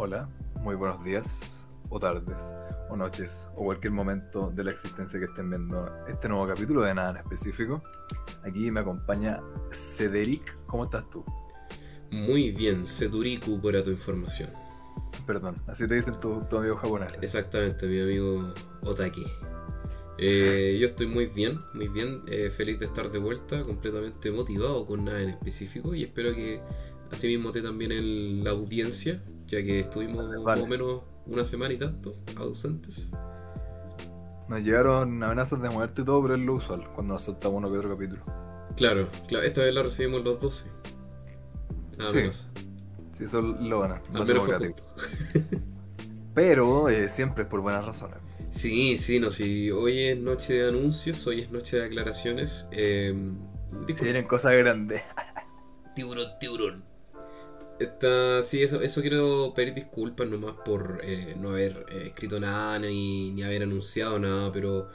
Hola, muy buenos días, o tardes, o noches, o cualquier momento de la existencia que estén viendo este nuevo capítulo de nada en específico. Aquí me acompaña Cederic. ¿Cómo estás tú? Muy bien, Seduriku para tu información. Perdón, así te dicen tu, tu amigo japonés. Exactamente, mi amigo Otaki. Eh, yo estoy muy bien, muy bien, eh, feliz de estar de vuelta, completamente motivado con nada en específico y espero que asimismo te también en la audiencia, ya que estuvimos Vale. más o menos una semana y tanto ausentes. Nos llegaron amenazas de muerte y todo, pero es lo usual cuando nos soltamos uno que otro capítulo. Claro, claro, esta vez la recibimos los 12. Nada Sí, menos. Sí, eso lo van a. Al menos fue justo. Pero eh, siempre es por buenas razones. Sí, sí, no, sí. Hoy es noche de anuncios, hoy es noche de aclaraciones. Eh, Se vienen cosas grandes. Tiburón, tiburón. Esta, sí, eso, eso quiero pedir disculpas nomás por eh, no haber eh, escrito nada ni, ni haber anunciado nada, pero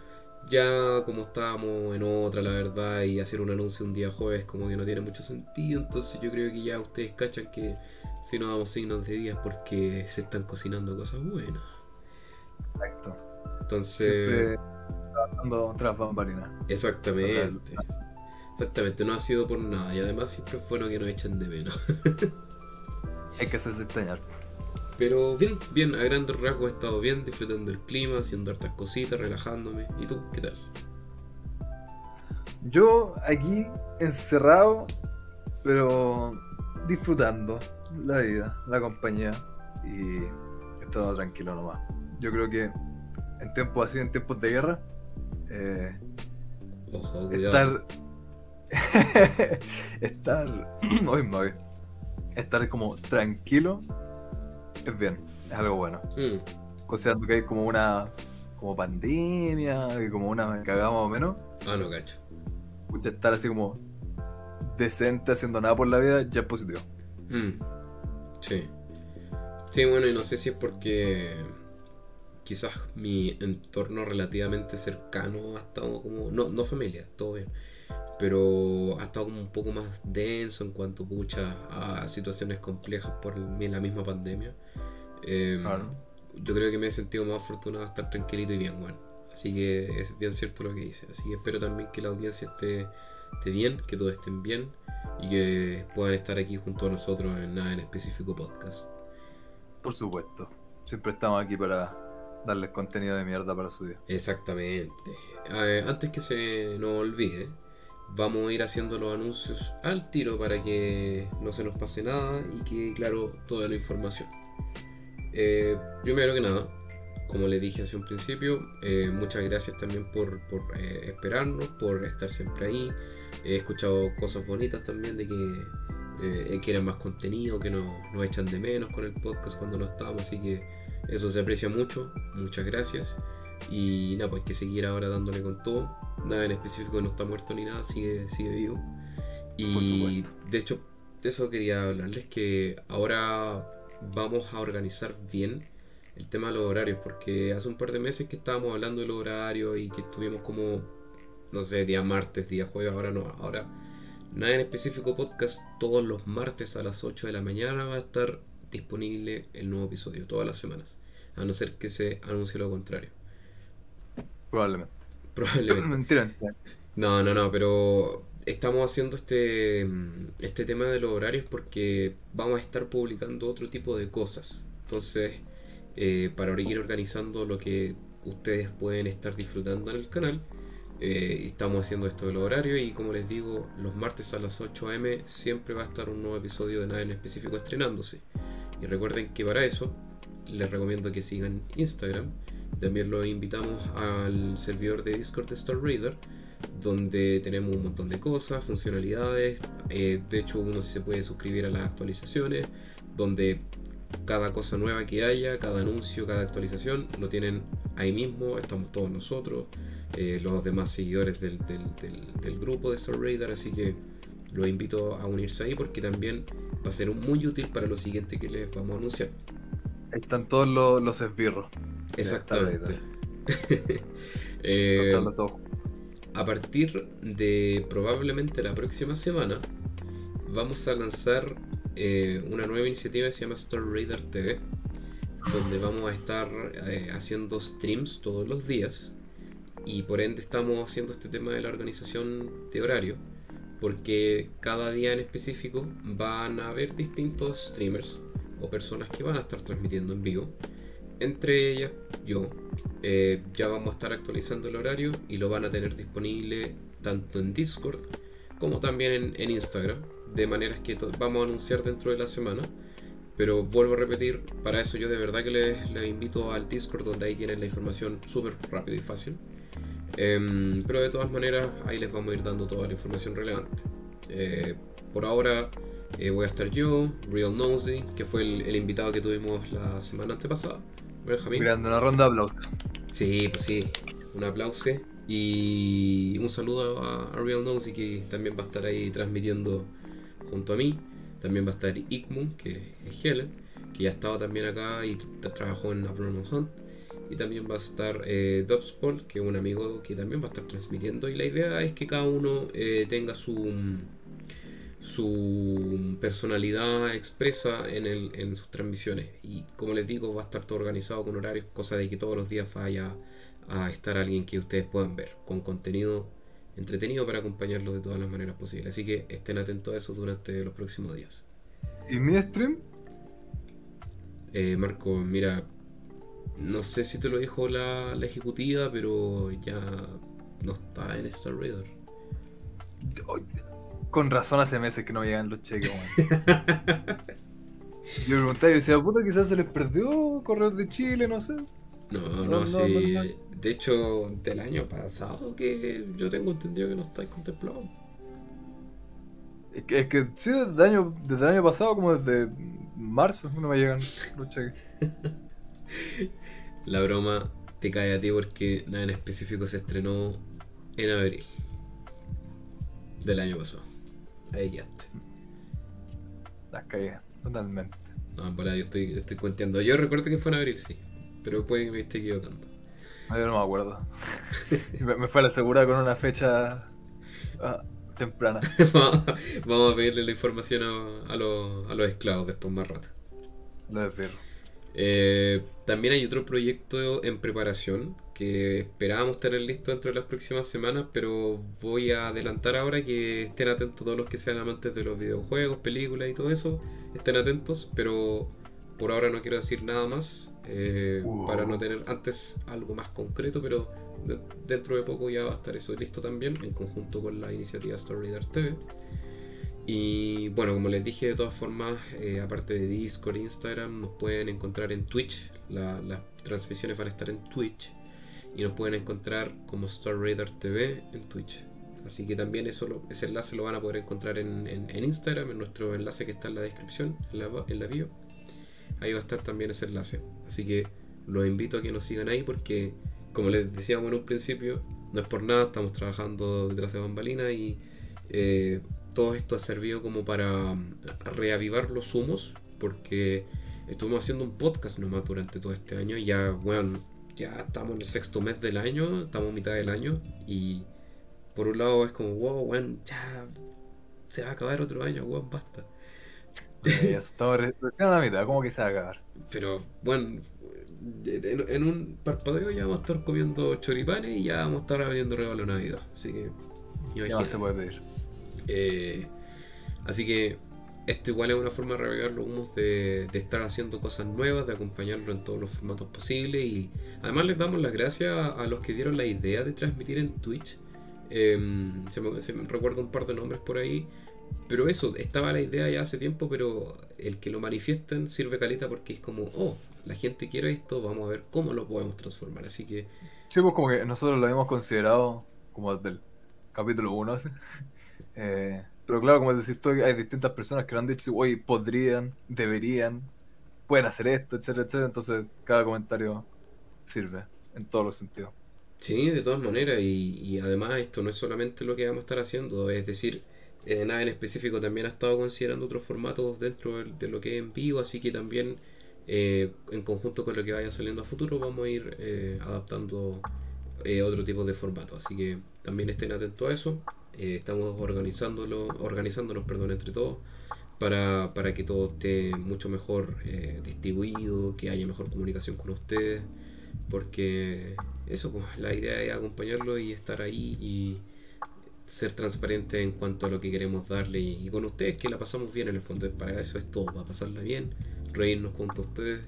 ya como estábamos en otra, la verdad, y hacer un anuncio un día jueves como que no tiene mucho sentido, entonces yo creo que ya ustedes cachan que si no damos signos de días porque se están cocinando cosas buenas. Exacto. Entonces... Siempre trabajando tras bambalinas. Exactamente. Exactamente, no ha sido por nada y además siempre es bueno que nos echen de menos. Hay que hacerse extrañar. Pero bien, bien, a grandes rasgos he estado bien, disfrutando del clima, haciendo hartas cositas, relajándome. ¿Y tú, qué tal? Yo aquí encerrado, pero disfrutando la vida, la compañía y he estado tranquilo nomás. Yo creo que en tiempos así, en tiempos de guerra, eh, Ojo, estar. estar. Hoy voy. Estar como tranquilo es bien, es algo bueno. Mm. Considerando que hay como una como pandemia y como una cagada más o menos, Ah, no, cacho. escucha estar así como decente haciendo nada por la vida ya es positivo. Mm. Sí. Sí, bueno, y no sé si es porque quizás mi entorno relativamente cercano ha estado como. No, no familia, todo bien. Pero ha estado como un poco más denso en cuanto pucha a situaciones complejas por el- la misma pandemia. Eh, Claro. Yo creo que me he sentido más afortunado de estar tranquilito y bien, bueno. Así que es bien cierto lo que dice. Así que espero también que la audiencia esté, esté bien, que todos estén bien y que puedan estar aquí junto a nosotros en nada en específico podcast. Por supuesto. Siempre estamos aquí para darles contenido de mierda para su día. Exactamente. Antes que se nos olvide, vamos a ir haciendo los anuncios al tiro para que no se nos pase nada y que, claro, toda la información. Eh, primero que nada, como les dije hace un principio, eh, muchas gracias también por, por, eh, esperarnos, por estar siempre ahí. He escuchado cosas bonitas también de que quieren más contenido, que nos, nos echan de menos con el podcast cuando no estamos, así que eso se aprecia mucho. Muchas gracias. Y nada, pues hay que seguir ahora dándole con todo. Nada en específico no está muerto ni nada, sigue, sigue vivo. Y Por de hecho, de eso quería hablarles que ahora vamos a organizar bien el tema de los horarios, porque hace un par de meses que estábamos hablando de los horarios y que estuvimos como, no sé, día martes, día jueves, ahora no, ahora nada en específico podcast, todos los martes a las 8 de la mañana va a estar disponible el nuevo episodio, todas las semanas, a no ser que se anuncie lo contrario. Probablemente. Probablemente. Mentira. mentira. No, no, no, pero estamos haciendo este, mm, este tema de los horarios porque vamos a estar publicando otro tipo de cosas. Entonces, eh, para ir organizando lo que ustedes pueden estar disfrutando en el canal, eh, estamos haciendo esto de los horarios y como les digo, los martes a las 8 am siempre va a estar un nuevo episodio de nada en específico estrenándose. Y recuerden que para eso les recomiendo que sigan Instagram. También los invitamos al servidor de Discord de Star Raider, donde tenemos un montón de cosas, funcionalidades. eh, de hecho, uno se puede suscribir a las actualizaciones, donde cada cosa nueva que haya, cada anuncio, cada actualización, lo tienen ahí mismo. Estamos todos nosotros, eh, los demás seguidores del, del- grupo de Star Raider, así que los invito a unirse ahí porque también va a ser muy útil para lo siguiente que les vamos a anunciar. Ahí están todos los, los esbirros. Exactamente. Eh, a partir de probablemente la próxima semana vamos a lanzar eh, una nueva iniciativa que se llama Star Raider TV donde vamos a estar eh, haciendo streams todos los días y por ende estamos haciendo este tema de la organización de horario porque cada día en específico van a haber distintos streamers o personas que van a estar transmitiendo en vivo. Entre ellas, yo. Eh, ya vamos a estar actualizando el horario y lo van a tener disponible tanto en Discord como también en, Instagram. De maneras que vamos a anunciar dentro de la semana. Pero vuelvo a repetir, para eso yo de verdad que les, invito al Discord donde ahí tienen la información súper rápido y fácil. Em, pero de todas maneras, ahí les vamos a ir dando toda la información relevante. Eh, por ahora eh, voy a estar yo, Real Nosy, que fue el, invitado que tuvimos la semana antepasada. Benjamín. Mirando una ronda de aplausos. Sí, pues sí, un aplauso. Y un saludo a, Real Nosy, que también va a estar ahí transmitiendo junto a mí. También va a estar Ikmun, que es Helen, que ya estaba también acá y trabajó en Abnormal Hunt y también va a estar eh, que es un amigo que también va a estar transmitiendo. Y la idea es que cada uno eh, tenga su, su personalidad expresa en, el, en sus transmisiones. Y como les digo, va a estar todo organizado con horarios, cosa de que todos los días vaya a estar alguien que ustedes puedan ver, con contenido entretenido para acompañarlos de todas las maneras posibles. Así que estén atentos a eso durante los próximos días. ¿Y mi stream? Eh, Marco, mira, no sé si te lo dijo la, ejecutiva, pero ya no está en Star Raider. Con razón hace meses que no llegan los cheques, Yo pregunté, yo decía, puta, quizás se les perdió Correos de Chile, no sé. No, no, sí. de hecho, del año pasado que yo tengo entendido que no estáis contemplados. Es que, es que sí, desde el, año, desde el año pasado, como desde marzo, no me llegan los cheques. La broma te cae a ti porque nada en específico se estrenó en abril del año pasado. Ahí quedaste. Las caí totalmente. No, para, yo estoy, estoy cuenteando. Yo recuerdo que fue en abril, sí. Pero puede que me esté equivocando. No, yo no me acuerdo. me, fue a la segura con una fecha ah, temprana. Vamos a pedirle la información a, los, a los esclavos después más rato. Lo de perro. Eh, también hay otro proyecto en preparación que esperábamos tener listo dentro de las próximas semanas, pero voy a adelantar ahora que estén atentos todos los que sean amantes de los videojuegos, películas y todo eso, estén atentos, pero por ahora no quiero decir nada más eh, para no tener antes algo más concreto, pero dentro de poco ya va a estar eso listo también en conjunto con la iniciativa Story TV. Y bueno, como les dije, de todas formas, eh, aparte de Discord, Instagram, nos pueden encontrar en Twitch. las transmisiones van a estar en Twitch. Y nos pueden encontrar como Star TV en Twitch. Así que también eso ese enlace lo van a poder encontrar en, Instagram, en nuestro enlace que está en la descripción, en la, en bio. Ahí va a estar también ese enlace. Así que los invito a que nos sigan ahí porque, como les decíamos en un principio, no es por nada, estamos trabajando detrás de bambalina y eh, todo esto ha servido como para mm, reavivar los humos, porque estuvimos haciendo un podcast nomás durante todo este año y ya, bueno, ya estamos en el sexto mes del año, estamos en mitad del año y por un lado es como, wow, bueno, ya se va a acabar otro año, wow, basta. Ya, estamos recién a la mitad, ¿cómo que se va a acabar? Pero bueno, en, un parpadeo ya vamos a estar comiendo choripanes y ya vamos a estar vendiendo regalo de Navidad, así que... Ya se puede pedir. Eh, así que esto igual es una forma de revelar los humos de, estar haciendo cosas nuevas, de acompañarlo en todos los formatos posibles y además les damos las gracias a, los que dieron la idea de transmitir en Twitch. Em, se, me, recuerdo un par de nombres por ahí, pero eso, estaba la idea ya hace tiempo, pero el que lo manifiesten sirve caleta porque es como, oh, la gente quiere esto, vamos a ver cómo lo podemos transformar. Así que... Sí, pues como que nosotros lo habíamos considerado como del capítulo 1, eh, pero claro, como decís tú, hay distintas personas que lo han dicho, oye, podrían, deberían, pueden hacer esto, etcétera, etcétera. Entonces, cada comentario sirve en todos los sentidos. Sí, de todas maneras, y, además esto no es solamente lo que vamos a estar haciendo, es decir, eh, nada en específico también ha estado considerando otros formatos dentro de, lo que es en vivo, así que también eh, en conjunto con lo que vaya saliendo a futuro vamos a ir eh, adaptando otro tipo de formato, así que también estén atentos a eso. Eh, estamos organizándolo, organizándonos perdón, entre todos para, para que todo esté mucho mejor eh, distribuido, que haya mejor comunicación con ustedes, porque eso, pues la idea es acompañarlo y estar ahí y ser transparente en cuanto a lo que queremos darle y, con ustedes que la pasamos bien en el fondo, para eso es todo, para pasarla bien, reírnos junto a ustedes,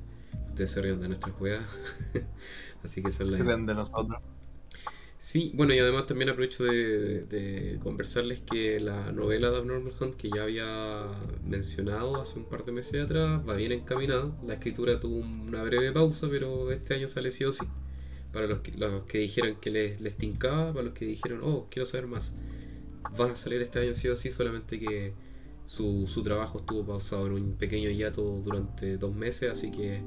ustedes se ríen de nuestras juegas, así que se ríen de nosotros. Sí, bueno, y además también aprovecho de, conversarles que la novela de Abnormal Hunt, que ya había mencionado hace un par de meses atrás, va bien encaminada. La escritura tuvo una breve pausa, pero este año sale sí o sí. Para los que, los que dijeron que les, les tincaba, para los que dijeron, oh, quiero saber más. Va a salir este año sí o sí, solamente que su, su trabajo estuvo pausado en un pequeño hiato durante dos meses, así que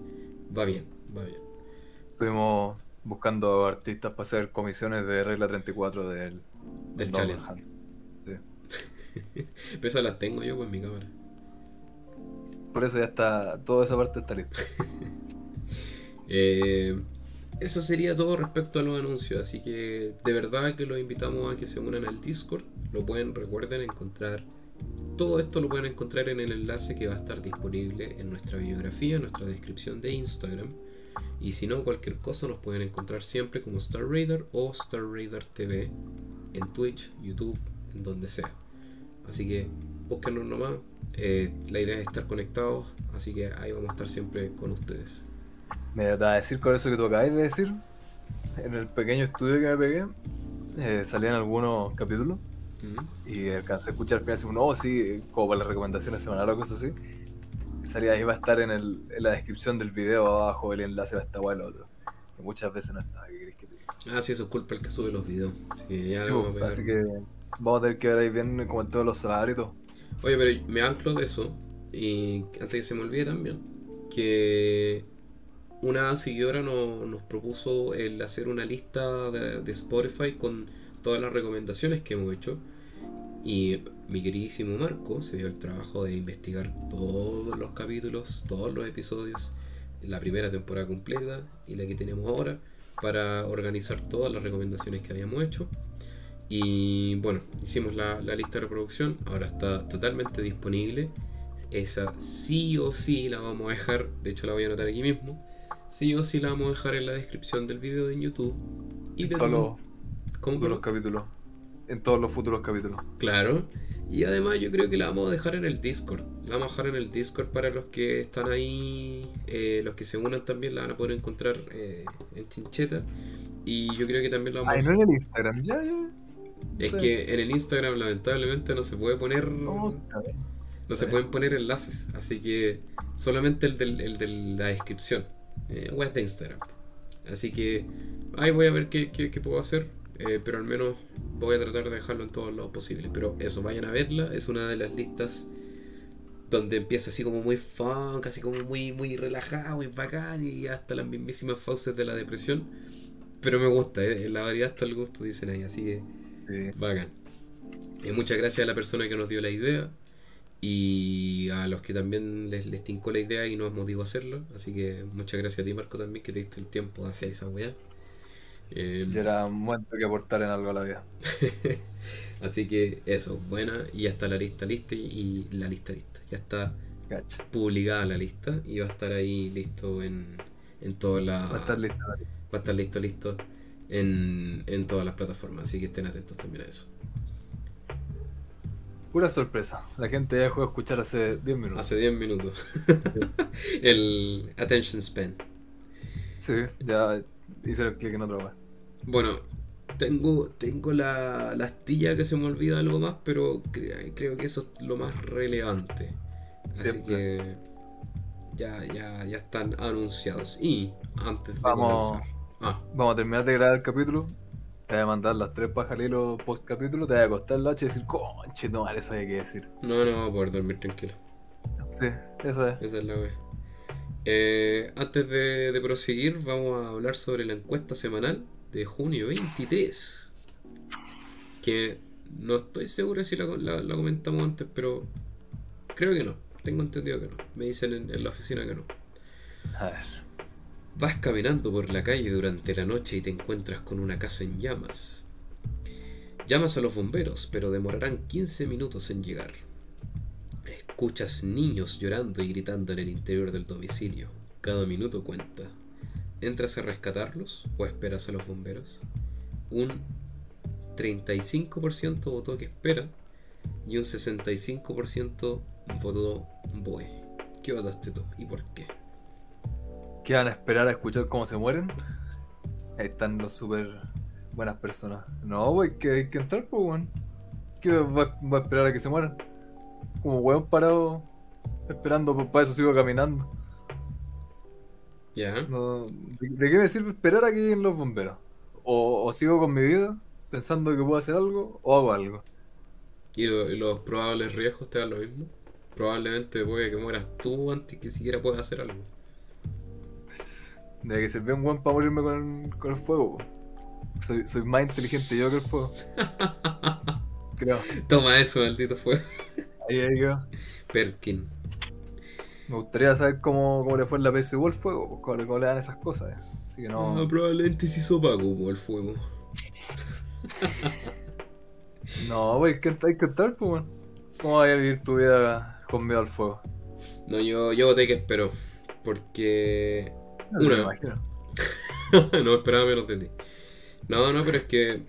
va bien, va bien. Estuvimos buscando artistas para hacer comisiones de regla 34 del, del challenge. Sí. Pero esas las tengo yo con mi cámara. Por eso ya está, toda esa parte está lista. eh, eso sería todo respecto a los anuncios, así que de verdad que los invitamos a que se unan al Discord. Lo pueden, recuerden, encontrar. Todo esto lo pueden encontrar en el enlace que va a estar disponible en nuestra biografía, en nuestra descripción de Instagram. Y si no, cualquier cosa nos pueden encontrar siempre como Star Raider o Star Raider TV en Twitch, YouTube, en donde sea. Así que búsquenos nomás. Eh, la idea es estar conectados, así que ahí vamos a estar siempre con ustedes. Me da a decir con eso que tú acabas de decir. En el pequeño estudio que me pegué, eh, salían algunos capítulos. Y alcancé a escuchar al final, así, no, oh, sí, como para las recomendaciones semanales o cosas así salía ahí va a estar en, el, en la descripción del video abajo el enlace va a estar el otro. Que muchas veces no está, ¿qué que te Ah, sí, eso es culpa el que sube los videos. Sí, ya vamos a así que vamos a tener que ver ahí bien como en todos los salarios Oye, pero me anclo de eso, y antes que se me olvide también, que una seguidora nos propuso el hacer una lista de, de Spotify con todas las recomendaciones que hemos hecho. Y mi queridísimo Marco se dio el trabajo de investigar todos los capítulos, todos los episodios, la primera temporada completa y la que tenemos ahora, para organizar todas las recomendaciones que habíamos hecho. Y bueno, hicimos la, lista de reproducción, ahora está totalmente disponible. Esa sí o sí la vamos a dejar, de hecho la voy a anotar aquí mismo. Sí o sí la vamos a dejar en la descripción del video de YouTube. Y de todos los capítulos en todos los futuros capítulos. Claro. Y además yo creo que la vamos a dejar en el Discord. La vamos a dejar en el Discord para los que están ahí, eh, los que se unan también la van a poder encontrar eh, en Chincheta. Y yo creo que también la vamos a... no en el Instagram, ya, ya. Es que en el Instagram lamentablemente no se puede poner... No, se pueden poner enlaces, así que solamente el, del, el de la descripción. Eh, web de Instagram. Así que ahí voy a ver qué, qué, qué puedo hacer. Eh, pero al menos voy a tratar de dejarlo en todos los posibles. Pero eso, vayan a verla, es una de las listas donde empieza así como muy funk, así como muy, muy relajado y bacán y hasta las mismísimas fauces de la depresión. Pero me gusta, ¿eh? la variedad hasta el gusto, dicen ahí, así que bacán. Y muchas gracias a la persona que nos dio la idea y a los que también les, les tincó la idea y nos motivó a hacerlo. Así que muchas gracias a ti, Marco, también que te diste el tiempo hacer esa weá. Eh, ya era un momento que aportar en algo a la vida. Así que eso, buena, y ya está la lista lista y la lista lista. Ya está publicada la lista y va a estar ahí listo en, en toda la. Va a estar listo. Va a estar listo, listo en, en todas las plataformas. Así que estén atentos también a eso. Pura sorpresa. La gente ya dejó de escuchar hace 10 minutos. Hace 10 minutos. El attention span. Sí, ya hice clic en otra Bueno, tengo, tengo la, astilla que se me olvida algo más, pero creo que eso es lo más relevante. Así que ya, ya, ya están anunciados. Y antes de vamos, ah. vamos a terminar de grabar el capítulo. Te voy a mandar las tres pajas post capítulo, te voy a acostar la noche y decir, conche, no, eso hay que decir. No, no voy a poder dormir tranquilo. Sí, eso es. Esa es la wea. Eh, antes de, proseguir, vamos a hablar sobre la encuesta semanal de junio 23. Que no estoy seguro si la, comentamos antes, pero creo que no. Tengo entendido que no. Me dicen en, la oficina que no. A ver. Vas caminando por la calle durante la noche y te encuentras con una casa en llamas. Llamas a los bomberos, pero demorarán 15 minutos en llegar. Escuchas niños llorando y gritando en el interior del domicilio. Cada minuto cuenta. ¿Entras a rescatarlos o esperas a los bomberos? Un 35% votó que espera y un 65% votó voy. ¿Qué votaste tú y por qué? ¿Qué van a esperar a escuchar cómo se mueren? Ahí están los súper buenas personas. No, güey, que hay que entrar, pues, weón. ¿Qué va, va a esperar a que se mueran? Como weón parado esperando, pues para eso sigo caminando. Ya. No, ¿de, de qué me sirve esperar a que lleguen los bomberos? O, o sigo con mi vida pensando que puedo hacer algo, o hago algo. ¿Y, lo- y los probables riesgos te dan lo mismo? Probablemente puede que mueras tú antes que siquiera puedas hacer algo. Pues, de que sirve un weón para morirme con, con el fuego. Soy, soy más inteligente yo que el fuego. Creo. Toma eso, maldito fuego. Ahí. Perkin. Me gustaría saber cómo, cómo le fue en la PSU al fuego, pues, cómo, le- cómo le dan esas cosas. eh. Así que no. Probablemente se hizo como el fuego. No, wey, hay que, hay que entrar, pues. ¿Cómo vas a vivir tu vida con miedo al fuego? No, yo, yo voté que espero. Porque. No Una. me imagino. no esperaba menos de ti. No, no, pero es que.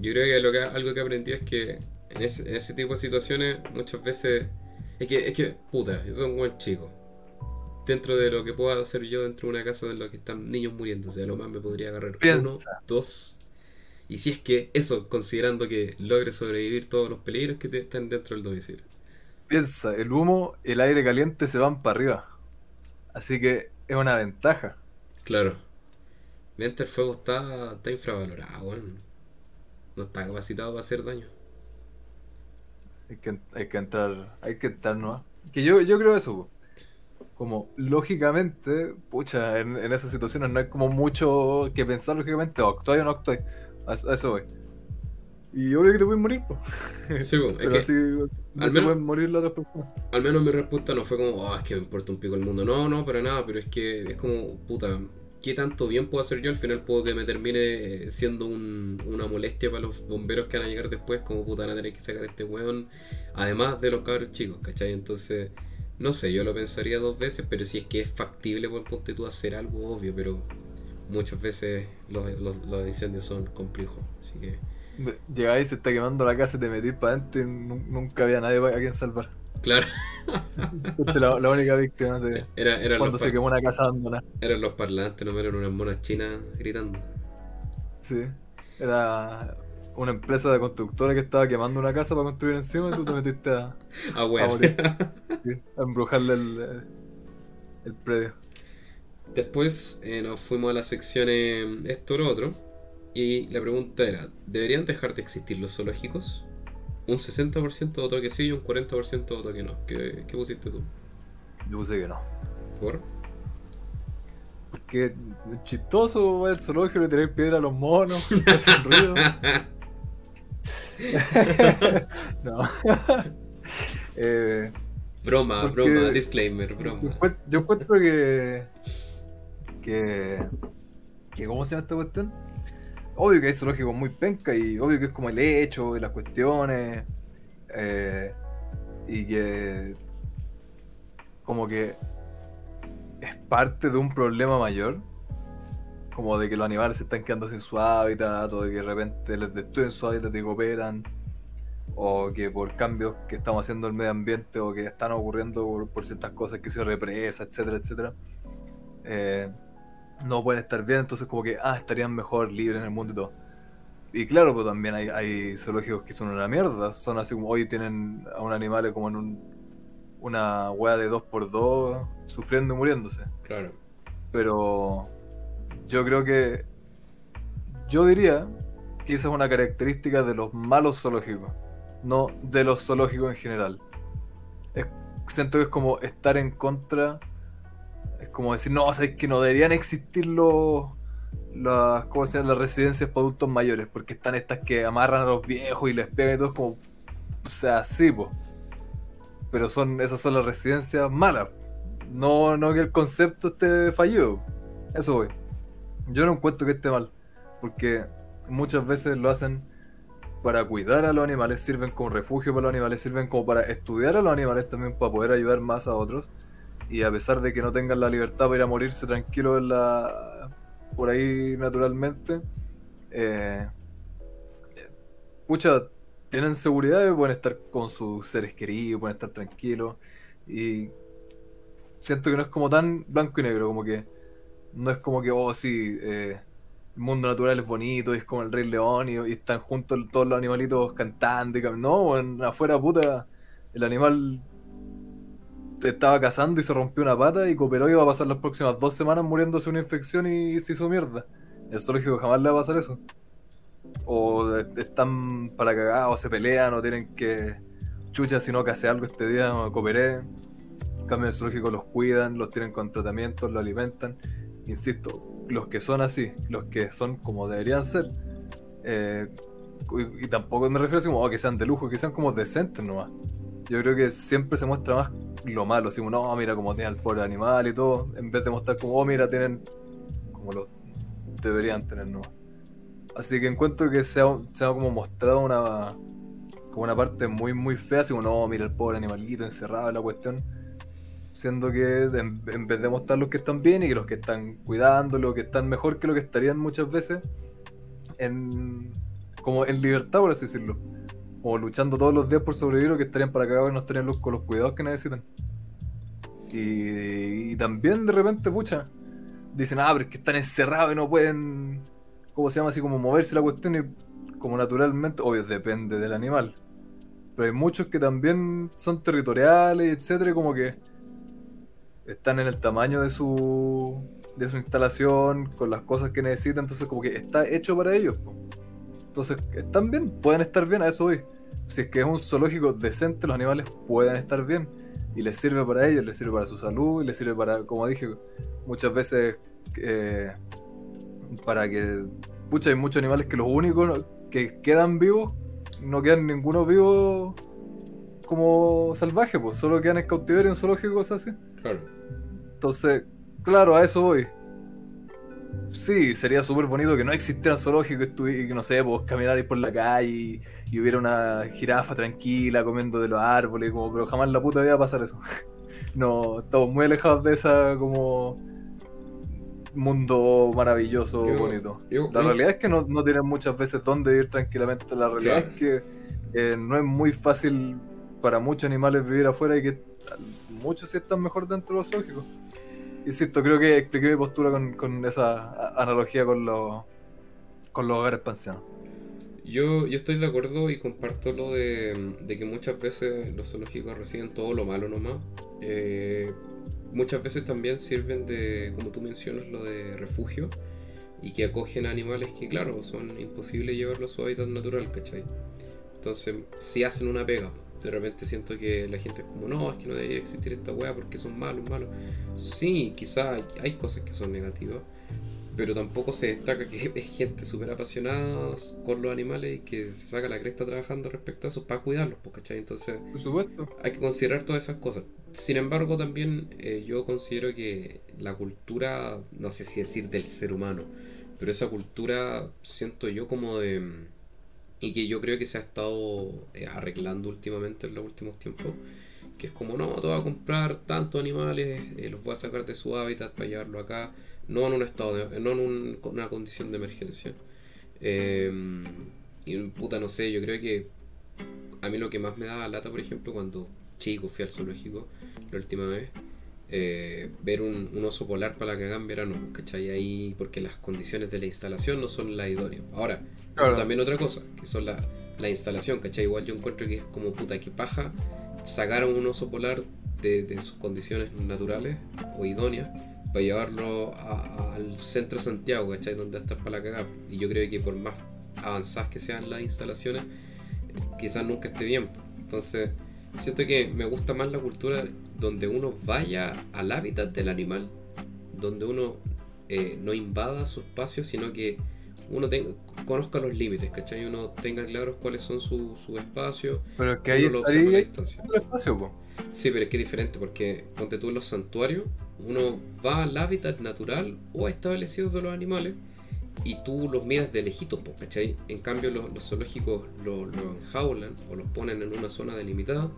Yo creo que, lo que algo que aprendí es que en ese, en ese tipo de situaciones muchas veces. Es que, es que, puta, yo soy un buen chico. Dentro de lo que pueda hacer yo dentro de una casa de lo que están niños muriéndose, a lo más me podría agarrar uno, dos. Y si es que eso, considerando que logre sobrevivir todos los peligros que te- están dentro del domicilio. Piensa, el humo, el aire caliente se van para arriba. Así que es una ventaja. Claro. Mientras el fuego está, está infravalorado. No está capacitado para hacer daño. Hay que, hay que entrar, hay que entrar nomás. Que yo, yo creo eso, como lógicamente, pucha, en, en esas situaciones no hay como mucho que pensar lógicamente, o actuáis o no actuáis. A eso, a eso voy. Y obvio que te puedes morir. Sí, es pero que así al se menos- pueden morir las otras personas. al menos mi respuesta no fue como, oh, es que me importa un pico el mundo. No, no, para nada, pero es que es como, puta, ¿qué tanto bien puedo hacer yo? Al final puedo que me termine eh, siendo un- una molestia para los bomberos que van a llegar después, como puta van a tener que sacar este weón, además de los cabros chicos, ¿cachai? Entonces, no sé, yo lo pensaría dos veces, pero si es que es factible por ponte tú hacer algo, obvio, pero muchas veces los, incendios son complejos, así que... Llegáis, se está quemando la casa y te metís para adentro y nu- nunca había nadie a quien salvar. Claro, la, la única víctima de era, eran, cuando se quemó una casa abandonada. eran los parlantes, no eran unas monas chinas gritando. Sí. Era una empresa de constructora que estaba quemando una casa para construir encima y tú te metiste a, Ah, bueno. sí, a embrujarle el, el predio. Después eh, nos fuimos a la sección eh, esto o lo otro. Y la pregunta era, ¿deberían dejar de existir los zoológicos? Un 60% votó que sí y un 40% votó que no. ¿Qué, qué pusiste tú? Yo puse que no. ¿Por? Porque es chistoso, al zoológico le tiráis piedra a los monos, que hacen ruido. no. eh, broma, broma, disclaimer, broma. yo encuentro que, que. que ¿Cómo se llama esta cuestión? Obvio que hay zoológicos muy penca y obvio que es como el hecho de las cuestiones. eh, y que. como que. es parte de un problema mayor. Como de que los animales se están quedando sin su hábitat, o de que de repente les destruyen su hábitat y cooperan, o que por cambios que estamos haciendo en el medio ambiente, o que están ocurriendo por, ciertas cosas que se represa, etcétera, etcétera, eh, no pueden estar bien, entonces como que, ah, estarían mejor libres en el mundo y todo. Y claro, pues también hay, hay zoológicos que son una mierda, son así como hoy tienen a un animal como en un, una wea de 2x2 sufriendo y muriéndose. Claro. Pero yo creo que. Yo diría que esa es una característica de los malos zoológicos, no de los zoológicos en general. Es- siento que es como estar en contra. Es como decir, no, o es que no deberían existir los. Las, las residencias para adultos mayores, porque están estas que amarran a los viejos y les pegan y todo, como. O sea, sí, pues. Pero son, esas son las residencias malas. No, no que el concepto esté fallido. Eso voy. Yo no encuentro que esté mal. Porque muchas veces lo hacen para cuidar a los animales, sirven como refugio para los animales, sirven como para estudiar a los animales también, para poder ayudar más a otros. Y a pesar de que no tengan la libertad para ir a morirse tranquilos en la... por ahí naturalmente, eh, pucha, tienen seguridad y pueden estar con sus seres queridos, pueden estar tranquilos. Y siento que no es como tan blanco y negro, como que no es como que, oh, sí, eh, el mundo natural es bonito y es como el Rey León y, están juntos todos los animalitos cantando y no, afuera puta, el animal estaba cazando y se rompió una pata y cooperó y va a pasar las próximas dos semanas muriéndose una infección y se hizo mierda. El zoológico jamás le va a pasar eso. O están para cagar, o se pelean, o tienen que. Chucha, si no hace algo este día, cooperé. En cambio, el zoológico los cuidan, los tienen con tratamientos, los alimentan. Insisto, los que son así, los que son como deberían ser, eh, y, tampoco me refiero a oh, que sean de lujo, que sean como decentes nomás. Yo creo que siempre se muestra más lo malo, como, no, mira cómo tiene el pobre animal y todo, en vez de mostrar como, oh, mira, tienen como los deberían tener nomás. Así que encuentro que se ha, se ha como mostrado una como una parte muy muy fea, así como, no, mira el pobre animalito encerrado en la cuestión siendo que en, vez de mostrar los que están bien y que los que están cuidando, los que están mejor que lo que estarían muchas veces en como en libertad, por así decirlo. O luchando todos los días por sobrevivir o que estarían para cagar y no estarían con los cuidados que necesitan. Y, también de repente, pucha, dicen, ah, pero es que están encerrados y no pueden, ¿cómo se llama? Así como moverse la cuestión y como naturalmente, obvio, depende del animal. Pero hay muchos que también son territoriales, etcétera, como que están en el tamaño de su, de su instalación, con las cosas que necesitan, entonces como que está hecho para ellos. Entonces, están bien, pueden estar bien, a eso hoy. Si es que es un zoológico decente, los animales pueden estar bien. Y les sirve para ellos, les sirve para su salud, y les sirve para, como dije, muchas veces eh, para que... Pucha, hay muchos animales que los únicos que quedan vivos, no quedan ninguno vivo como salvaje, pues solo quedan en cautiverio en zoológico, cosas así. Claro. Entonces, claro, a eso voy. Sí, sería súper bonito que no existieran zoológicos y que no sé, pues caminar por la calle y, hubiera una jirafa tranquila comiendo de los árboles, como, pero jamás la puta vida a pasar eso. no, estamos muy alejados de esa como mundo maravilloso, bonito. la realidad es que no, no, tienen muchas veces dónde ir tranquilamente. La realidad es que eh, no es muy fácil para muchos animales vivir afuera y que muchos sí están mejor dentro de los zoológicos. Insisto, creo que expliqué mi postura con, esa analogía con los, con los hogares pensiones. Yo, yo estoy de acuerdo y comparto lo de, que muchas veces los zoológicos reciben todo lo malo nomás. Eh, muchas veces también sirven de, como tú mencionas, lo de refugio y que acogen animales que, claro, son imposibles llevarlos a su hábitat natural, ¿cachai? Entonces, si hacen una pega de repente siento que la gente es como, no, es que no debería existir esta weá porque son malos, malos. Sí, quizá hay cosas que son negativas, pero tampoco se destaca que es gente súper apasionada con los animales y que se saca la cresta trabajando respecto a eso para cuidarlos, pues, ¿cachai? Entonces, Por supuesto. hay que considerar todas esas cosas. Sin embargo, también eh, yo considero que la cultura, no sé si decir del ser humano, pero esa cultura siento yo como de y que yo creo que se ha estado eh, arreglando últimamente en los últimos tiempos, que es como, no, te voy a comprar tantos animales, eh, los voy a sacar de su hábitat para llevarlo acá, no en un estado, de, no en una condición de emergencia. Em, y puta, no sé, yo creo que a mí lo que más me daba lata, por ejemplo, cuando chico fui al zoológico la última vez, eh, ver un, oso polar para que hagan verano, ¿cachai? Ahí, porque las condiciones de la instalación no son las idóneas. Ahora, eso también otra cosa, que son la, la instalación, ¿cachai? Igual yo encuentro que es como puta que paja sacaron un oso polar de, sus condiciones naturales o idóneas para llevarlo al centro de Santiago, ¿cachai? Donde está para la cagada. Y yo creo que por más avanzadas que sean las instalaciones, quizás nunca esté bien. Entonces, siento que me gusta más la cultura donde uno vaya al hábitat del animal, donde uno eh, no invada su espacio, sino que uno tenga, conozca los límites, ¿cachai? Uno tenga claros cuáles son sus su espacios. Pero es que ahí, lo ahí espacio, Sí, pero es que es diferente, porque ponte tú en los santuarios, uno va al hábitat natural o establecido de los animales y tú los miras de lejitos, ¿cachai? En cambio los, zoológicos los, enjaulan o los ponen en una zona delimitada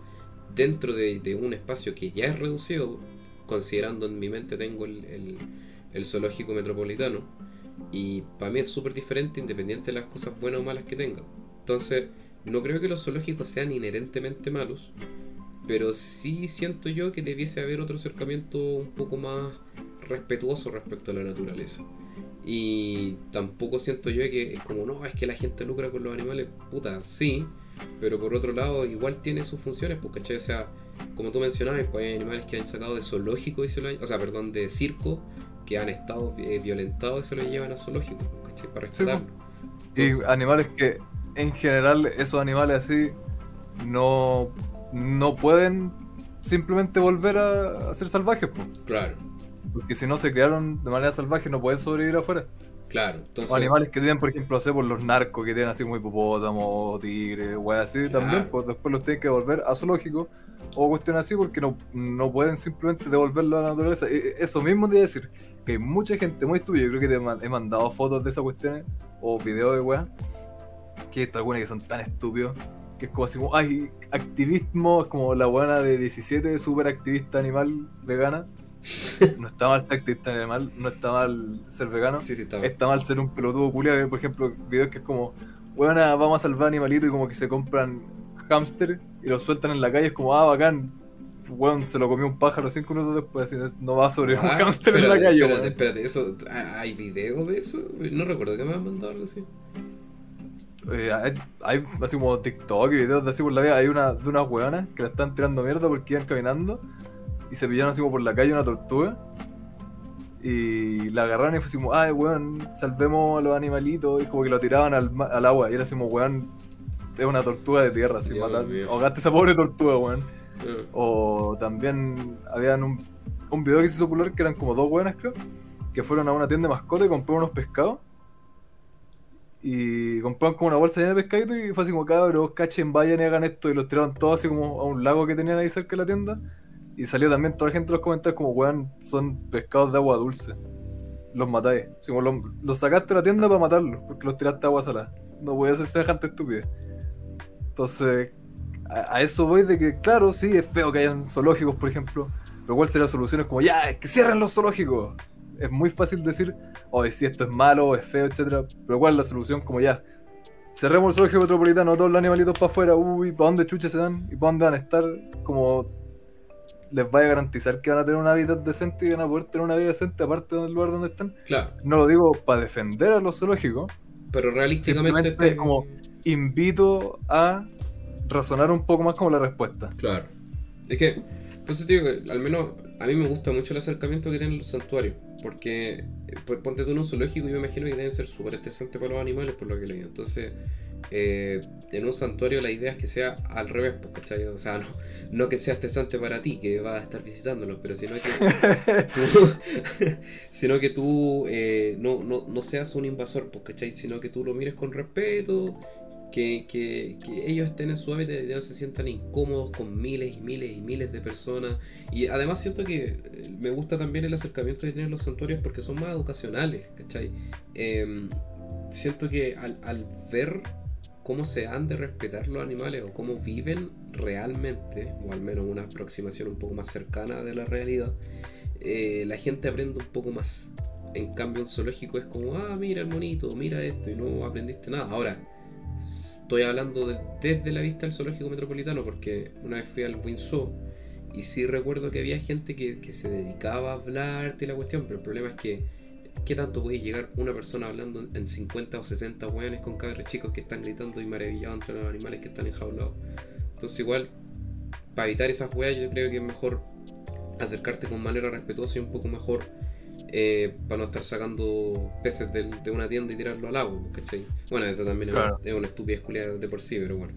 dentro de, un espacio que ya es reducido, considerando en mi mente tengo el, el, zoológico metropolitano, y para mí es súper diferente independiente de las cosas buenas o malas que tenga. Entonces, no creo que los zoológicos sean inherentemente malos, pero sí siento yo que debiese haber otro acercamiento un poco más respetuoso respecto a la naturaleza. Y tampoco siento yo que es como, no, es que la gente lucra con los animales, puta, sí, pero por otro lado igual tiene sus funciones, pues, ¿cachai? O sea, como tú mencionabas, pues hay animales que han sacado de zoológico, y se lo, o sea, perdón, de circo, que han estado eh, violentados y se los llevan a zoológico, pues, ¿cachai? Para rescatarlo. y animales que, en general, esos animales así no, no pueden simplemente volver a, a ser salvajes, pues. Claro. Porque si no se crearon de manera salvaje, no pueden sobrevivir afuera. Claro, entonces... O animales que tienen, por ejemplo, sé, por los narcos que tienen así como hipopótamos, tigres, o así, también, pues después los tienen que devolver a zoológico o cuestiones así porque no, no pueden simplemente devolverlo a la naturaleza. E, e, eso mismo de decir que hay mucha gente muy estúpida, yo creo que te he mandado fotos de esas cuestiones o videos de weas, que hay algunas que son tan estúpidos, que es como así como, ay, activismo, es como la buena de 17, super activista animal vegana no está mal ser activista mal, no está mal ser vegano. está, mal. ser un pelotudo culiado. Por ejemplo, videos que es como, bueno, vamos a salvar animalitos y como que se compran hámster y los sueltan en la calle. Es como, ah, bacán. Bueno, se lo comió un pájaro cinco minutos después, así no va sobre un ah, hámster en la calle. Espérate, espérate, eso, ¿hay videos de eso? No recuerdo que me han mandado algo así. Eh, hay, así como TikTok y videos de así por la vida. Hay una de unas hueonas que la están tirando mierda porque iban caminando y se pillaron así como por la calle una tortuga. Y la agarraron y fue así como, ay, weón, salvemos a los animalitos. Y como que lo tiraban al, al agua. Y era así como, weón, es una tortuga de tierra, así. Ahogaste esa pobre tortuga, weón. O también habían un, un video que se hizo popular que eran como dos weonas, creo. Que fueron a una tienda de mascota y compraron unos pescados. Y compraron como una bolsa llena de pescaditos y fue así como, cabros, cachen, vayan y hagan esto. Y los tiraron todos así como a un lago que tenían ahí cerca de la tienda. Y salió también toda la gente en los comentarios como, weón, son pescados de agua dulce. Los matáis. los, sacaste de la tienda para matarlos, porque los tiraste a agua salada. No voy a ser semejante estupidez. Entonces, a, eso voy de que, claro, sí, es feo que hayan zoológicos, por ejemplo. Pero ¿cuál sería la solución? Es como, ya, que cierren los zoológicos. Es muy fácil decir, oye, si esto es malo, es feo, etcétera. Pero ¿cuál es la solución? Como ya, cerremos el zoológico metropolitano, todos los animalitos para afuera, uy, ¿para dónde chuches se dan? ¿Y para dónde van a estar? Como les vaya a garantizar que van a tener una vida decente y van a poder tener una vida decente aparte del lugar donde están. Claro. No lo digo para defender a los zoológicos. Pero realísticamente. Este... como invito a razonar un poco más como la respuesta. Claro. Es que, pues digo que al menos a mí me gusta mucho el acercamiento que tienen los santuarios. Porque, pues, ponte tú en un zoológico, yo me imagino que deben ser súper estresantes para los animales, por lo que leí. Entonces, eh, en un santuario la idea es que sea al revés, pues, ¿cachai? O sea, no, no que sea estresante para ti, que vas a estar visitándolo, pero sino que tú, sino que tú eh, no, no, no, seas un invasor, pues, ¿cachai? Sino que tú lo mires con respeto, que, que, que ellos estén en su hábitat y no se sientan incómodos con miles y miles y miles de personas. Y además siento que eh, me gusta también el acercamiento que tienen los santuarios porque son más educacionales, ¿cachai? Em, siento que al, al ver cómo se han de respetar los animales o cómo viven realmente, o al menos una aproximación un poco más cercana de la realidad, eh, la gente aprende un poco más. En cambio, un zoológico es como, ah, mira el monito, mira esto, y no aprendiste nada. Ahora, estoy hablando desde la vista del zoológico metropolitano, porque una vez fui al Windsor y sí recuerdo que había gente que, que se dedicaba a hablarte la cuestión, pero el problema es que ¿Qué tanto puede llegar una persona hablando en 50 o 60 hueones con cabros chicos que están gritando y maravillados entre los animales que están enjaulados? Entonces igual, para evitar esas hueas yo creo que es mejor acercarte con manera respetuosa y un poco mejor eh, para no estar sacando peces de, una tienda y tirarlo al agua, ¿cachai? Bueno, eso también es, una estupidez culiada de por sí, pero bueno.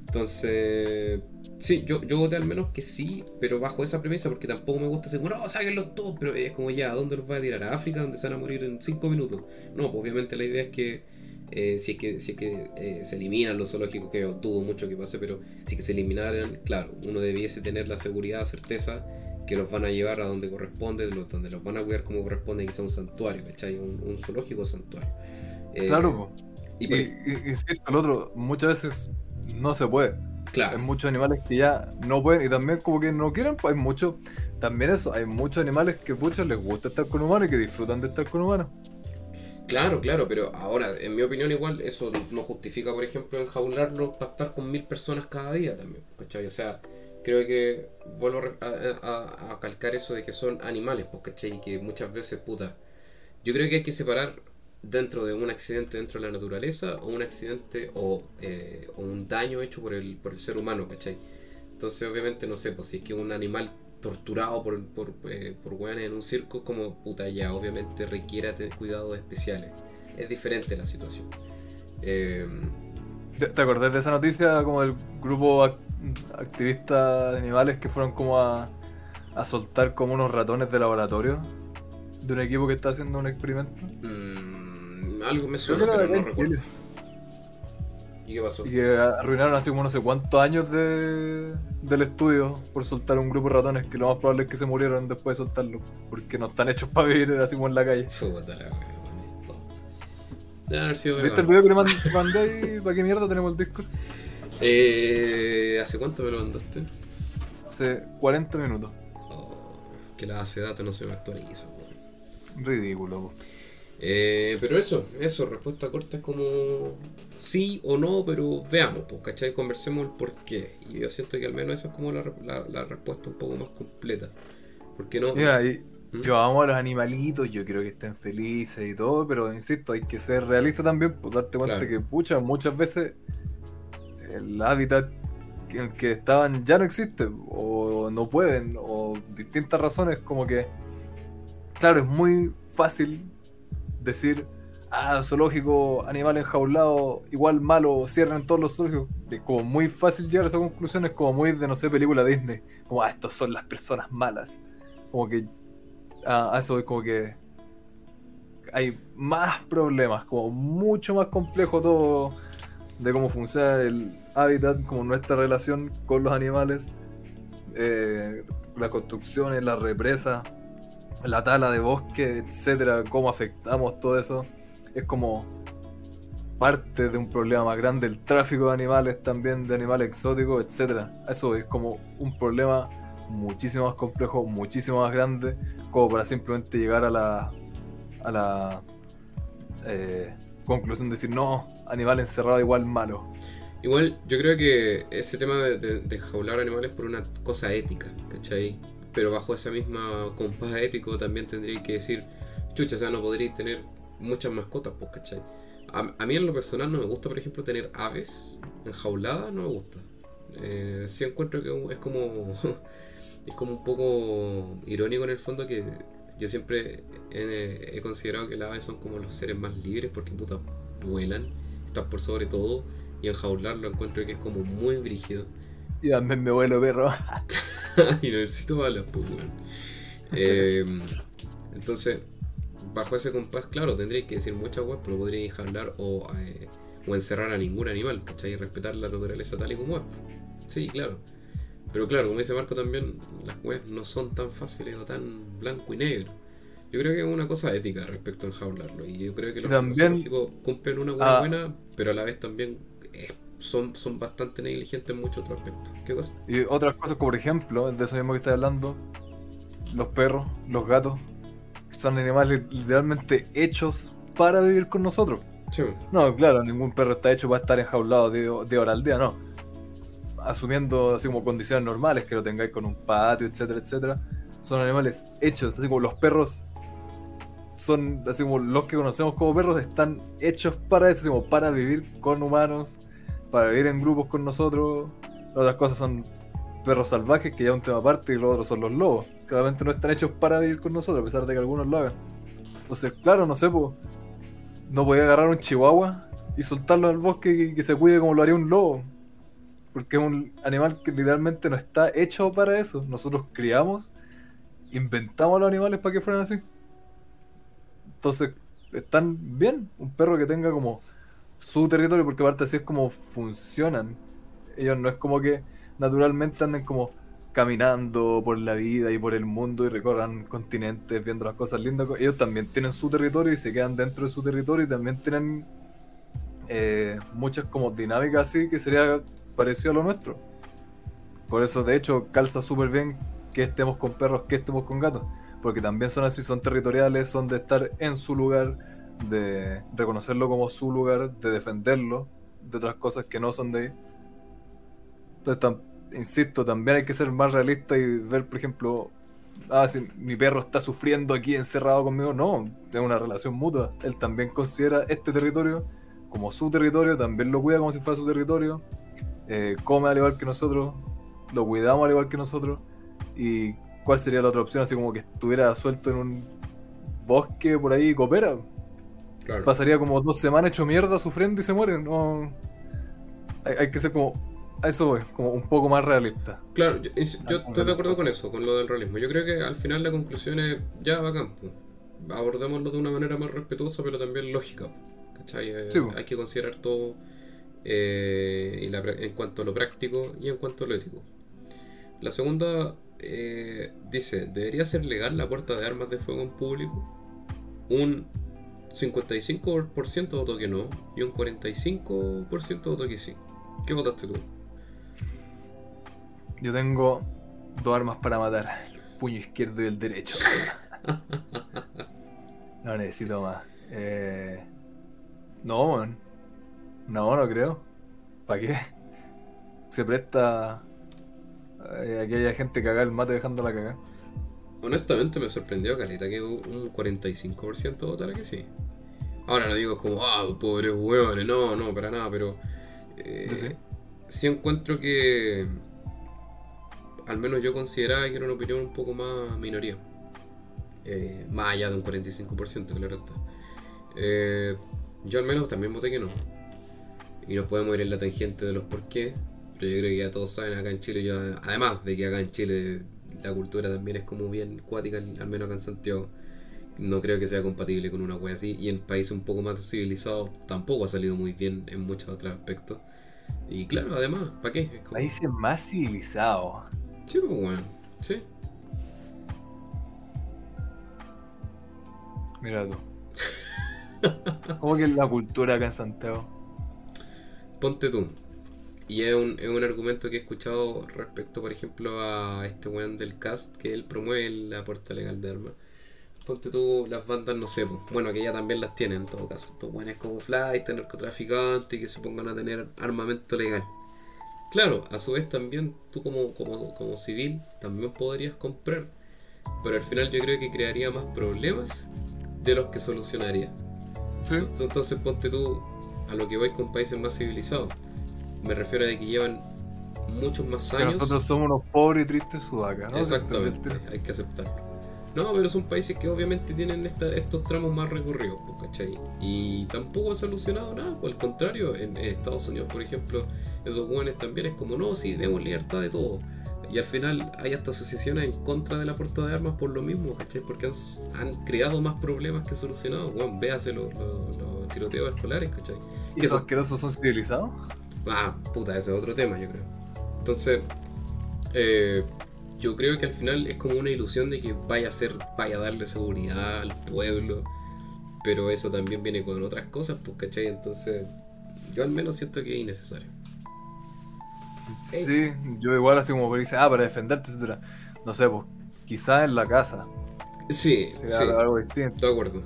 Entonces, Sí, yo, yo voté al menos que sí, pero bajo esa premisa, porque tampoco me gusta decir, no, sáquenlos todos, pero es como ya, ¿a dónde los va a tirar? ¿A África, donde se van a morir en 5 minutos? No, pues obviamente la idea es que, eh, si es que, si es que eh, se eliminan los zoológicos, que yo dudo mucho que pase, pero si es que se eliminaran, claro, uno debiese tener la seguridad, certeza que los van a llevar a donde corresponde, donde los van a cuidar como corresponde, quizá un santuario, ¿cachai? Un, un zoológico santuario. Eh, claro, y, y, el otro, muchas veces no se puede. Claro. Hay muchos animales que ya no pueden y también como que no quieren, pues hay muchos, también eso, hay muchos animales que muchos les gusta estar con humanos y que disfrutan de estar con humanos. Claro, claro, pero ahora, en mi opinión, igual eso no justifica, por ejemplo, enjaularlo para estar con mil personas cada día también, ¿cachai? O sea, creo que vuelvo a, calcar eso de que son animales, pues, ¿cachai? Y que muchas veces, puta, yo creo que hay que separar dentro de un accidente dentro de la naturaleza o un accidente o, eh, un daño hecho por el, por el ser humano, ¿cachai? Entonces, obviamente, no sé, pues si es que un animal torturado por, por, eh, en un circo, como puta ya, obviamente requiere cuidados especiales. Es diferente la situación. Em, ¿Te, acordás de esa noticia como el grupo activistas animales que fueron como a, a soltar como unos ratones de laboratorio? De un equipo que está haciendo un experimento. Mm, algo me suena, pero no recuerdo. ¿Y qué pasó? Y que arruinaron así como no sé cuántos años de, del estudio por soltar un grupo de ratones que lo más probable es que se murieron después de soltarlo. Porque no están hechos para vivir así como en la calle. ¿Viste el video que le mandé ahí? ¿Para qué mierda tenemos el Discord? Eh, ¿Hace cuánto me lo mandaste? Hace 40 minutos. Oh, que la base de datos no se me actualiza. Ridículo. Eh, pero eso, eso, respuesta corta es como sí o no, pero veamos, pues, ¿cachai? Conversemos el por qué. Y yo siento que al menos esa es como la, la, respuesta un poco más completa. ¿Por no? Mira, ¿Mm? yo amo a los animalitos, yo quiero que estén felices y todo, pero insisto, hay que ser realista también, pues darte cuenta que, pucha, muchas veces el hábitat en el que estaban ya no existe, o no pueden, o distintas razones, como que, claro, es muy fácil decir, ah, zoológico, animal enjaulado, igual malo, cierran todos los zoológicos. Es como muy fácil llegar a esa conclusión, es como muy de, no sé, película Disney. Como, ah, estos son las personas malas. Como que, ah, eso es como que hay más problemas, como mucho más complejo todo de cómo funciona el hábitat, como nuestra relación con los animales, eh, las construcciones, las represas la tala de bosque, etcétera, cómo afectamos todo eso, es como parte de un problema más grande, el tráfico de animales también, de animales exóticos, etcétera. Eso es como un problema muchísimo más complejo, muchísimo más grande, como para simplemente llegar a la a la eh, conclusión de decir no, animal encerrado igual malo. Igual, yo creo que ese tema de, de, de jaular animales por una cosa ética, ¿cachai? Pero bajo esa misma compás ético también tendría que decir, chucha, o sea, no podríais tener muchas mascotas, pues, ¿cachai? A, mí en lo personal no me gusta, por ejemplo, tener aves enjauladas, no me gusta. Eh, sí encuentro que es como, es como un poco irónico en el fondo que yo siempre he, considerado que las aves son como los seres más libres porque puta vuelan, están por sobre todo y enjaularlo encuentro que es como muy brígido. Y también me vuelo perro. y necesito balas, pues, em, entonces, bajo ese compás, claro, tendría que decir muchas weas, pero podría hablar o, eh, o encerrar a ningún animal, ¿cachai? Y respetar la naturaleza tal y como es. Sí, claro. Pero claro, con ese marco también las weas no son tan fáciles o tan blanco y negro. Yo creo que es una cosa ética respecto a enjaularlo. Y yo creo que los también, cumplen una buena, ah. buena, pero a la vez también es son, son bastante negligentes en muchos otros aspectos. ¿Qué cosa? Y otras cosas, como por ejemplo, de eso mismo que estás hablando, los perros, los gatos, son animales literalmente hechos para vivir con nosotros. No, claro, ningún perro está hecho para estar enjaulado de, de hora al día, no. Asumiendo así como condiciones normales, que lo tengáis con un patio, etcétera, etcétera. Son animales hechos, así como los perros son, así como los que conocemos como perros, están hechos para eso, así como para vivir con humanos, para vivir en grupos con nosotros. otras cosas son perros salvajes, que ya un tema aparte, y los otros son los lobos. Claramente no están hechos para vivir con nosotros, a pesar de que algunos lo hagan. Entonces, claro, no sé, pues, no podía agarrar un chihuahua y soltarlo al bosque y que se cuide como lo haría un lobo. Porque es un animal que literalmente no está hecho para eso. Nosotros criamos, inventamos los animales para que fueran así. Entonces, están bien. Un perro que tenga como su territorio, porque aparte así es como funcionan. Ellos no es como que naturalmente anden como caminando por la vida y por el mundo y recorran continentes viendo las cosas lindas. Ellos también tienen su territorio y se quedan dentro de su territorio y también tienen eh, muchas como dinámicas así que sería parecido a lo nuestro. Por eso, de hecho, calza súper bien que estemos con perros, que estemos con gatos. Porque también son así, son territoriales, son de estar en su lugar, de reconocerlo como su lugar, de defenderlo de otras cosas que no son de ahí. Entonces, insisto, también hay que ser más realista y ver, por ejemplo, ah, si mi perro está sufriendo aquí encerrado conmigo, no, tengo una relación mutua. Él también considera este territorio como su territorio, también lo cuida como si fuera su territorio, eh, come al igual que nosotros, lo cuidamos al igual que nosotros. ¿Y cuál sería la otra opción? Así como que estuviera suelto en un bosque por ahí y coopera. Pasaría como dos semanas hecho mierda sufriendo y se muere. No... Hay, que ser como. A eso voy, como un poco más realista. Claro, yo, estoy de acuerdo con eso, con lo del realismo. Yo creo que al final la conclusión es ya bacán. Abordémoslo de una manera más respetuosa, pero también lógica. ¿Cachai? Eh, hay que considerar todo eh, en cuanto a lo práctico y en cuanto a lo ético. La segunda eh, dice: ¿debería ser legal la puerta de armas de fuego en público? Un 55% votó que no y un 45% votó que sí. ¿Qué votaste tú? Yo tengo dos armas para matar, el puño izquierdo y el derecho. no necesito más. Eh... No, No, no creo. ¿Para qué? Se presta eh, a que haya gente cagar el mate dejándola cagar. Honestamente me sorprendió, Calita, que un 45% votara que sí. Ahora no digo como, ah, pobres huevones, no, no, para nada, pero. Eh, sí. encuentro que. Al menos yo consideraba que era una opinión un poco más minoría. Eh, más allá de un 45%, claro está. Eh, yo al menos también voté que no. Y nos podemos ir en la tangente de los por qué. Pero yo creo que ya todos saben acá en Chile, yo, además de que acá en Chile la cultura también es como bien cuática, al menos acá en Santiago no creo que sea compatible con una wea así. Y en países un poco más civilizados tampoco ha salido muy bien en muchos otros aspectos. Y claro, además, ¿para qué? Países más civilizados. Sí, pues bueno, sí. Mira tú. ¿Cómo que es la cultura acá en Santiago? Ponte tú. Y es un, es un argumento que he escuchado respecto, por ejemplo, a este weón del cast que él promueve la puerta legal de armas ponte tú las bandas, no sé, bueno, que ya también las tienen en todo caso. Tú buenas como flight, narcotraficantes que se pongan a tener armamento legal. Claro, a su vez también tú como, como, como civil también podrías comprar. Pero al final yo creo que crearía más problemas de los que solucionaría. Entonces ponte tú a lo que voy con países más civilizados. Me refiero a que llevan muchos más años. nosotros somos unos pobres y tristes sudacas, ¿no? Exactamente, hay que aceptarlo. No, pero son países que obviamente tienen estos tramos más recorridos, pues, ¿cachai? Y tampoco ha solucionado nada, pues, el contrario, en, Estados Unidos, por ejemplo, esos jóvenes también es como, no, sí, demos libertad de todo. Y al final hay hasta asociaciones en contra de la puerta de armas por lo mismo, ¿cachai? Porque han, creado más problemas que solucionado. Bueno, véase los, tiroteos escolares, ¿cachai? ¿Y esos asquerosos son civilizados? Ah, puta, ese es otro tema, yo creo. Entonces, eh, yo creo que al final es como una ilusión de que vaya a ser, vaya a darle seguridad al pueblo, pero eso también viene con otras cosas, pues, ¿cachai? Entonces, yo al menos siento que es innecesario. Sí, yo igual así como que dice, ah, para defenderte, etcétera. No sé, pues, quizás en la casa. Sí, sí. Algo distinto. De acuerdo.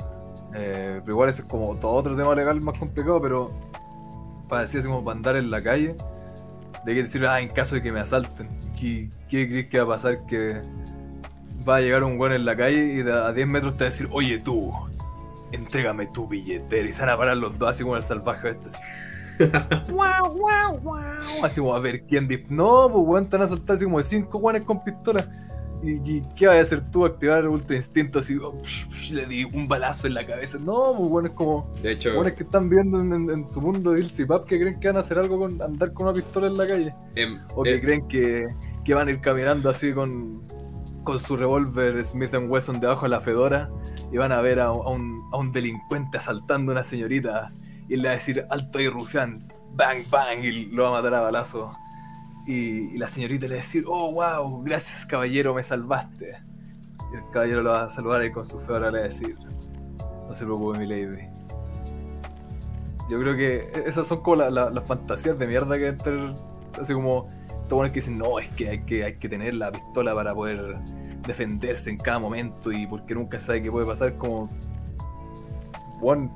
Eh, pero igual es como todo otro tema legal más complicado, pero para decir así como para andar en la calle, de que decir, ah, en caso de que me asalten. ¿Qué, qué crees que va a pasar? Que va a llegar un güey en la calle y a 10 metros te va a decir, oye tú, entrégame tu billetera. Y se van a parar los dos así como el salvaje este así. Así como a ver quién No, pues weón, están a saltar así como de 5 guanes con pistola. ¿Y, qué vas a hacer tú? Activar el ultra instinto así, oh, le di un balazo en la cabeza. No, pues bueno, es como. De hecho. Bueno, es que están viendo en, su mundo de Pap que creen que van a hacer algo con andar con una pistola en la calle. Em, o que em. creen que, que, van a ir caminando así con, con su revólver Smith Wesson debajo de la fedora y van a ver a, un, a un delincuente asaltando a una señorita y le va a decir alto y rufián, bang, bang, y lo va a matar a balazo. Y, la señorita le decir, oh, wow, gracias caballero, me salvaste. Y el caballero lo va a saludar y con su fe le va a decir, no se preocupe mi lady. Yo creo que esas son como la- la- las fantasías de mierda que entre, así como, todos que dicen, no, es que hay, que hay que tener la pistola para poder defenderse en cada momento y porque nunca sabe qué puede pasar, como, Juan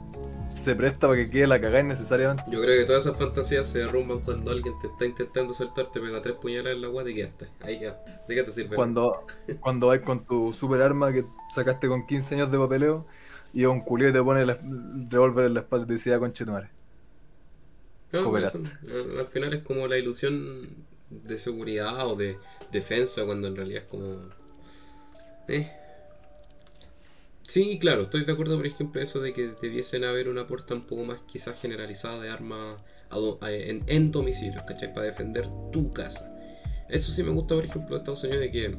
se presta para que quede la cagada innecesariamente. Yo creo que todas esas fantasías se derrumban cuando alguien te está intentando saltar, te pega tres puñaladas en la guata y quedaste. Ahí quedaste. ¿De qué te sirve? Cuando, cuando vas con tu super arma que sacaste con 15 años de papeleo y un culio y te pone el revólver en la espalda y te dice, ya conchetumare. No, eso, al final es como la ilusión de seguridad o de defensa cuando en realidad es como... Eh. Sí, claro, estoy de acuerdo, por ejemplo, eso de que debiesen haber una puerta un poco más quizás generalizada de armas en, en domicilios, ¿cachai? Para defender tu casa. Eso sí me gusta, por ejemplo, de Estados Unidos, de que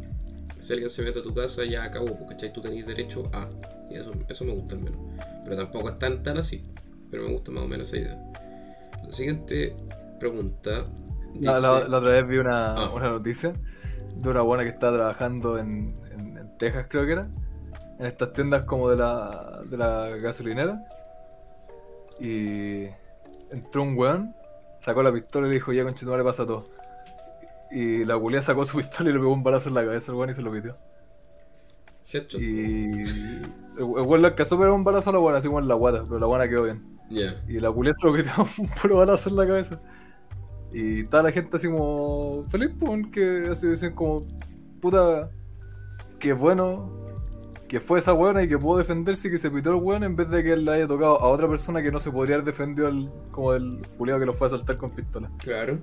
si alguien se mete a tu casa ya acabó, pues, ¿cachai? Tú tenés derecho a... Y eso, eso me gusta al menos. Pero tampoco es tan, tan así. Pero me gusta más o menos esa idea. La siguiente pregunta. La, la- dice- la otra vez vi una, Ah. una noticia de una buena que estaba trabajando en, en- en Texas, creo que era, en estas tiendas como de la, de la gasolinera. Y entró un weón, sacó la pistola y le dijo, ya conchetumare pasa todo. Y la culia sacó su pistola y le pegó un balazo en la cabeza al weón y se lo pitió. Headshot. Y el weón le alcanzó pegar un balazo a la buena, así como en la guata, pero la buena quedó bien. Ya. Y la culé se lo metió un puro balazo en la cabeza. Y toda la gente así como feliz, pues, que así decían como, puta, que bueno que fue esa buena y que pudo defenderse y que se pitó el weón en vez de que él le haya tocado a otra persona que no se podría haber defendido al, como el culiado que lo fue a asaltar con pistola. Claro.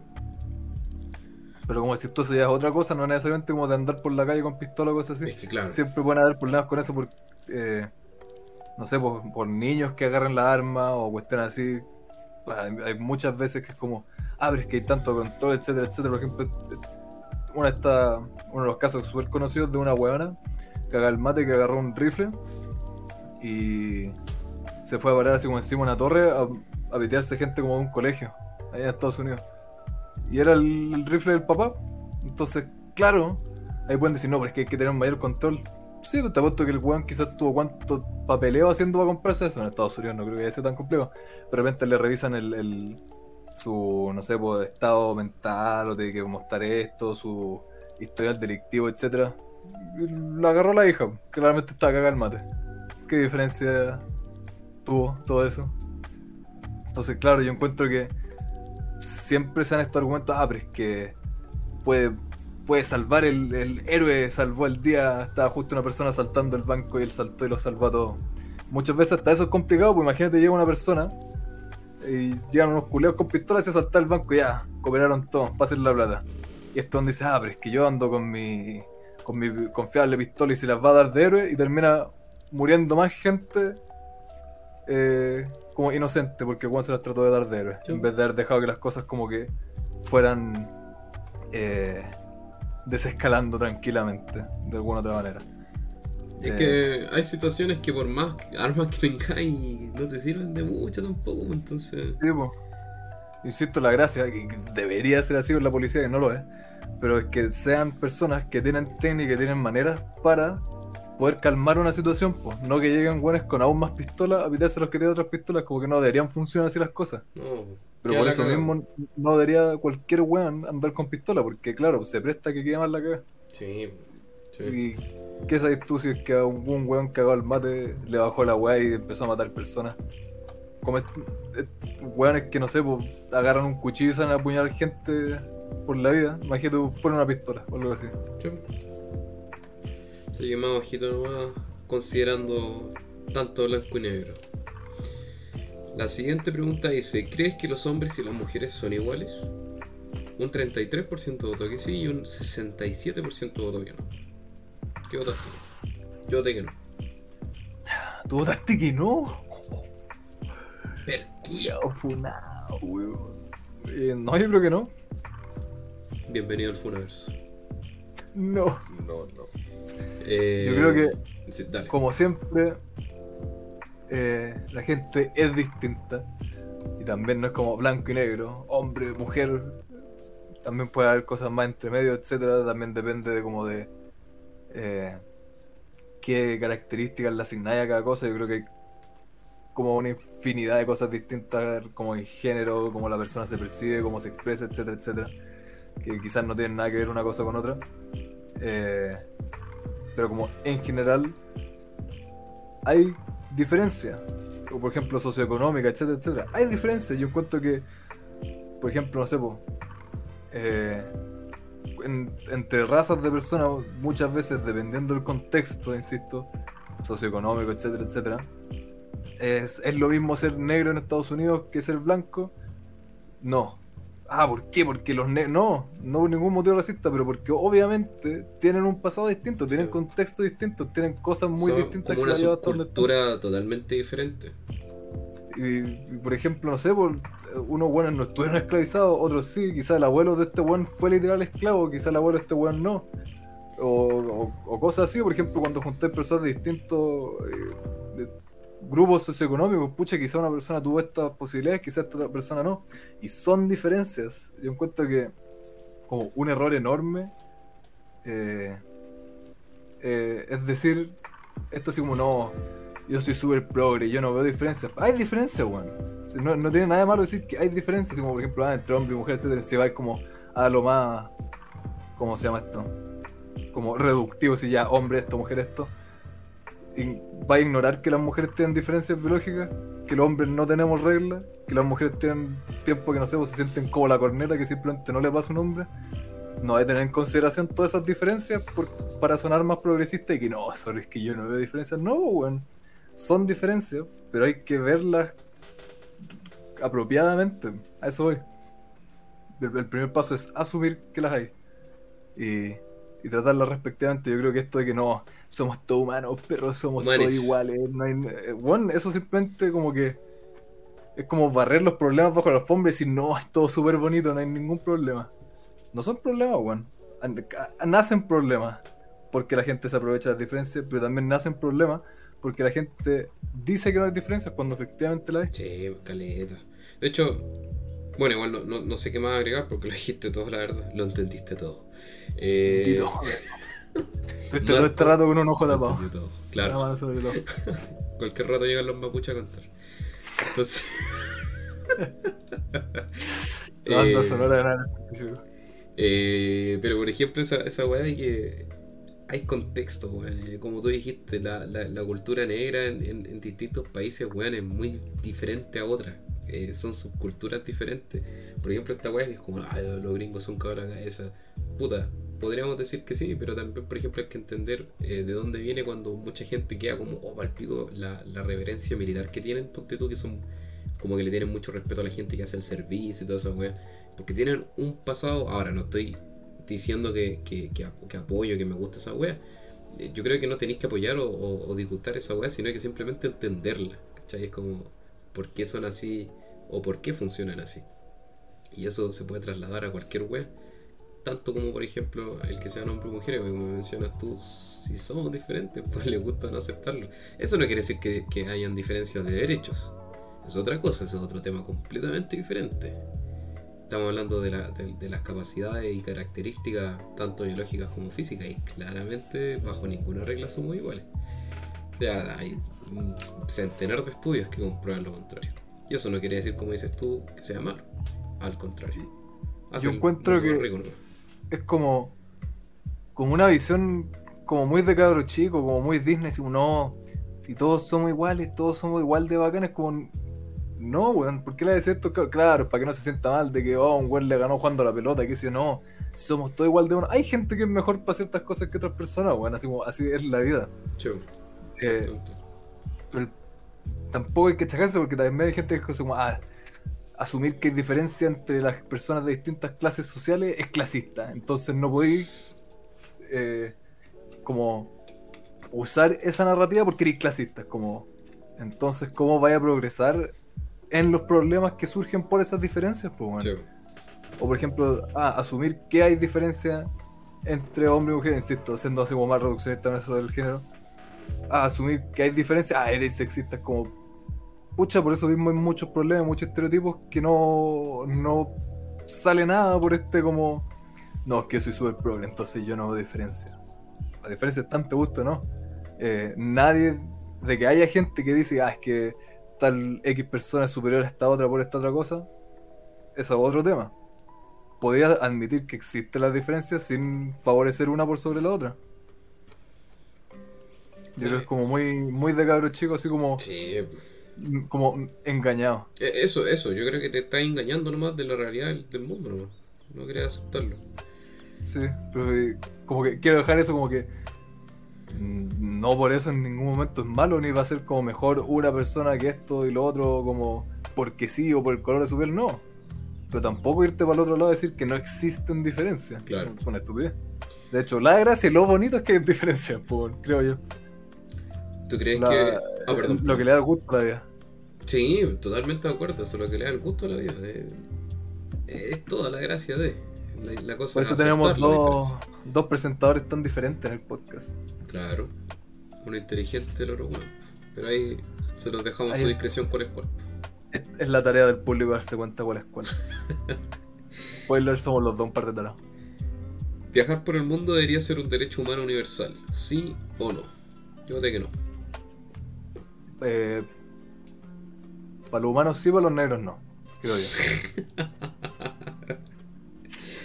Pero como decir tú, eso ya es otra cosa, no es necesariamente como de andar por la calle con pistola o cosas así. Es que claro. Siempre pueden haber problemas con eso por, eh, no sé, por, por niños que agarran la arma o cuestiones así. Hay, hay muchas veces que es como, ah, pero es que hay tanto control, etcétera, etcétera. Por ejemplo, una está, uno de los casos súper conocidos de una huevona agarra el mate, que agarró un rifle y se fue a parar así como encima de una torre a, a pitearse gente como de un colegio, allá en Estados Unidos. Y era el, rifle del papá. Entonces, claro, ahí pueden decir, no, pero es que hay que tener mayor control. Sí, pues te apuesto que el weón quizás tuvo cuánto papeleo haciendo para comprarse eso. En Estados Unidos no creo que sea tan complejo. De repente le revisan el, el- su, no sé, pues, estado mental o tiene que mostrar esto, su historial delictivo, etcétera. La agarró la hija, claramente estaba cagada el mate. ¿Qué diferencia tuvo todo eso? Entonces, claro, yo encuentro que siempre se han estos argumentos, ah, pero es que puede, puede salvar el, héroe, salvó el día, estaba justo una persona saltando el banco y él saltó y lo salvó a todos. Muchas veces hasta eso es complicado, pues imagínate llega una persona y llegan unos culeos con pistolas y se salta el banco y ya, cooperaron todos, pasen la plata. Y esto donde dice, ah, pero es que yo ando con mi, con mi confiable pistola y se las va a dar de héroe y termina muriendo más gente eh, como inocente porque Juan se las trató de dar de héroe Sí. en vez de haber dejado que las cosas como que fueran eh, desescalando tranquilamente de alguna otra manera. Es Eh. que hay situaciones que por más armas que tengáis no te sirven de mucho tampoco, pues, entonces... Sí, po. Insisto, la gracia, que que debería ser así con la policía, que no lo es, pero es que sean personas que tienen técnica y tienen maneras para poder calmar una situación, pues. No que lleguen buenos con aún más pistolas a pitarse los que tienen otras pistolas, como que no deberían funcionar así las cosas. No, Pero por eso mismo no debería cualquier weón andar con pistola, porque claro, se presta que quede más la cagada. Sí, sí. ¿Y qué sabes tú si es que a un un weón cagado al mate le bajó la weá y empezó a matar personas? Como est- est- weones que no sé, pues agarran un cuchillo y salen a apuñalar gente por la vida. Imagínate fuera una pistola o algo así. Sí. Que más bajito nomás, considerando tanto blanco y negro. La siguiente pregunta dice, ¿crees que los hombres y las mujeres son iguales? Un 33% votó que sí y un 67% votó que no. ¿Qué votaste? Yo voté que no. ¿Tú votaste que no? ¿Pero funado, weón. Eh, no, yo creo que no. Bienvenido al Funaverso. No, no, no. Eh, Yo creo que sí, como siempre, eh, la gente es distinta. Y también no es como blanco y negro, hombre, mujer. también puede haber cosas más entre medio, etcétera, también depende de como de eh, qué características le asignáis a cada cosa, yo creo que hay como una infinidad de cosas distintas, como el género, cómo la persona se percibe, cómo se expresa, etcétera, etcétera, que quizás no tienen nada que ver una cosa con otra. Eh, pero como en general hay diferencias, por ejemplo socioeconómica, etcétera, etcétera. Hay diferencias. Yo encuentro que, por ejemplo, no sé, eh, entre razas de personas, muchas veces dependiendo del contexto, insisto, socioeconómico, etcétera, etcétera, es, es lo mismo ser negro en Estados Unidos que ser blanco. No, Ah, ¿por qué? Porque los negros. No, no por ningún motivo racista, pero porque obviamente tienen un pasado distinto, tienen contextos distintos, tienen cosas muy distintas. Como una cultura totalmente diferente. Y, por ejemplo, no sé, por, unos buenos no estuvieron esclavizados, otros sí, quizás el abuelo de este buen fue literal esclavo, quizás el abuelo de este buen no. O, o, cosas así, por ejemplo, cuando junté personas de distintos eh, grupos socioeconómicos, pucha, quizá una persona tuvo estas posibilidades, quizá esta persona no. Y son diferencias. Yo encuentro que como un error enorme eh, eh, es decir, esto así como no, yo soy súper progre, yo no veo diferencias. Hay diferencias, weón. No, no, tiene nada de malo decir que hay diferencias, como por ejemplo ah, entre hombre y mujer, etcétera, si como a lo más, ¿cómo se llama esto? Como reductivo, si ya hombre esto, mujer esto va a ignorar que las mujeres tienen diferencias biológicas, que los hombres no tenemos reglas, que las mujeres tienen tiempo que no sé, pues, se sienten como la corneta que simplemente no le pasa un hombre. No hay que tener en consideración todas esas diferencias para sonar más progresista y que no, sorry, es que yo no veo diferencias. No, weón. Son diferencias, pero hay que verlas apropiadamente. A eso voy. el primer paso es asumir que las hay. Y y tratarla respectivamente. Yo creo que esto de que no, somos todos humanos, pero somos todos iguales. bueno, eh, eso simplemente como que es como barrer los problemas bajo la alfombra y decir, no, es todo súper bonito, no hay ningún problema. No son problemas, weón. Nacen problemas porque la gente se aprovecha de las diferencias, pero también nacen problemas porque la gente dice que no hay diferencias cuando efectivamente la hay. Sí, caleta. De hecho, bueno, igual no, no, sé qué más agregar porque lo dijiste todo, la verdad. Lo entendiste todo. Eh... Este, todo este rato con un ojo tapado. Claro. Cualquier rato llegan los mapuches a contar. Entonces. eh, sonora de nada. Eh, pero por ejemplo, esa, esa weá de que hay contexto, weón. Eh, como tú dijiste, la, la, la cultura negra en, en, en, distintos países, weón, es muy diferente a otra. Eh, son subculturas diferentes. Por ejemplo, esta weá que es como, los gringos son cabra cabeza. Puta, podríamos decir que sí, pero también, por ejemplo, hay que entender eh, de dónde viene cuando mucha gente queda como, oh, palpico, la, la reverencia militar que tienen, ponte tú, que son como que le tienen mucho respeto a la gente que hace el servicio y toda esa weá. Porque tienen un pasado, ahora no estoy diciendo que, que, que, apoyo, que me gusta esa weá. Eh, yo creo que no tenéis que apoyar o, o, disgustar esa weá, sino que simplemente entenderla. ¿Cachai? Es como, ¿por qué son así? O por qué funcionan así. Y eso se puede trasladar a cualquier web, tanto como por ejemplo el que sea hombre o mujer, como mencionas tú, si somos diferentes, pues le gusta no aceptarlo. Eso no quiere decir que, hayan diferencias de derechos, es otra cosa, es otro tema completamente diferente. Estamos hablando de, la, las capacidades y características, tanto biológicas como físicas, y claramente bajo ninguna regla somos iguales. O sea, hay un centenar de estudios que comprueban lo contrario. Y eso no quiere decir, como dices tú, que sea malo. Al contrario. Yo encuentro que es como, como una visión como muy de cabro chico, como muy Disney, si no, si todos somos iguales, todos somos igual de bacanes, como no, weón, ¿por qué le decís esto? Claro, para que no se sienta mal de que oh, un weón le ganó jugando la pelota, que si no, somos todos igual de uno. Hay gente que es mejor para ciertas cosas que otras personas, weón, así como así es la vida. Eh, pero el tampoco hay que chajarse porque también hay gente que es como, ah, asumir que hay diferencia entre las personas de distintas clases sociales es clasista. Entonces no podéis eh, como usar esa narrativa porque eres clasista. Como, entonces, ¿cómo vaya a progresar en los problemas que surgen por esas diferencias? Pues, O por ejemplo, ah, asumir que hay diferencia entre hombre y mujer, insisto, siendo así como más reduccionista en eso del género. Ah, asumir que hay diferencia, ah, eres sexista, como pucha, por eso mismo hay muchos problemas, muchos estereotipos que no, no sale nada por este como. No, es que soy súper progre, entonces yo no veo diferencia. La diferencia es te gusta, ¿no? Eh, nadie, de que haya gente que dice, ah, es que tal X persona es superior a esta otra por esta otra cosa, eso es otro tema. Podía admitir que existe la diferencia sin favorecer una por sobre la otra. Yo creo que es como muy, muy de cabros chicos, así como. Sí. Como engañado. E, eso, eso, yo creo que te estás engañando nomás de la realidad del mundo nomás. No quería aceptarlo. Sí, pero eh, como que quiero dejar eso como que mm, no por eso en ningún momento es malo, ni va a ser como mejor una persona que esto y lo otro, como porque sí o por el color de su piel, no. Pero tampoco irte para el otro lado y decir que no existen diferencias. Claro. Es una estupidez. De hecho, la gracia y lo bonito es que hay diferencias, creo yo. ¿Tú crees que.? Ah, perdón. Lo que le da gusto a la vida. Sí, totalmente de acuerdo. Eso es lo que le da el gusto a la vida. Es, toda la gracia de. La, cosa Por eso tenemos dos, dos, presentadores tan diferentes en el podcast. Claro. Uno inteligente, el otro bueno. Pero ahí se los dejamos a su discreción cuál es cuál. Es, la tarea del público darse cuenta cuál es cuál. Spoiler, somos los dos un par de tarados. ¿Viajar por el mundo debería ser un derecho humano universal? ¿Sí o no? Yo creo que no. Eh, para los humanos sí, para los negros no. Creo yo.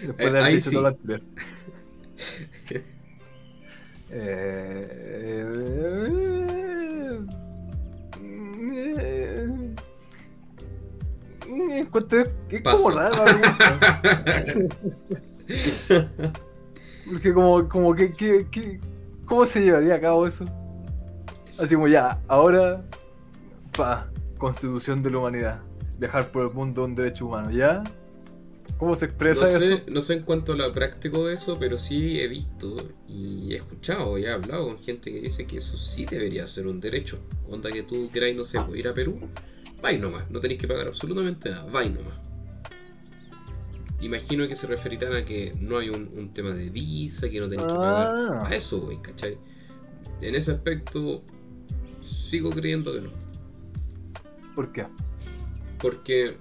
Después de haber dicho todo lo anterior. Eh, encuentro es como raro Porque como, como que, que, que, ¿cómo se llevaría a cabo eso? Así como ya, ahora, pa, constitución de la humanidad. Viajar por el mundo un derecho humano, ¿ya? ¿Cómo se expresa no sé, eso? No sé en cuanto a lo práctico de eso, pero sí he visto y he escuchado y he hablado con gente que dice que eso sí debería ser un derecho. Onda que tú queráis, no sé, ir a Perú, vais nomás, no tenéis que pagar absolutamente nada, vais nomás. Imagino que se referirán a que no hay un, tema de visa, que no tenéis que pagar. Ah. A eso, güey, ¿cachai? En ese aspecto, sigo creyendo que no. ¿Por qué? Porque,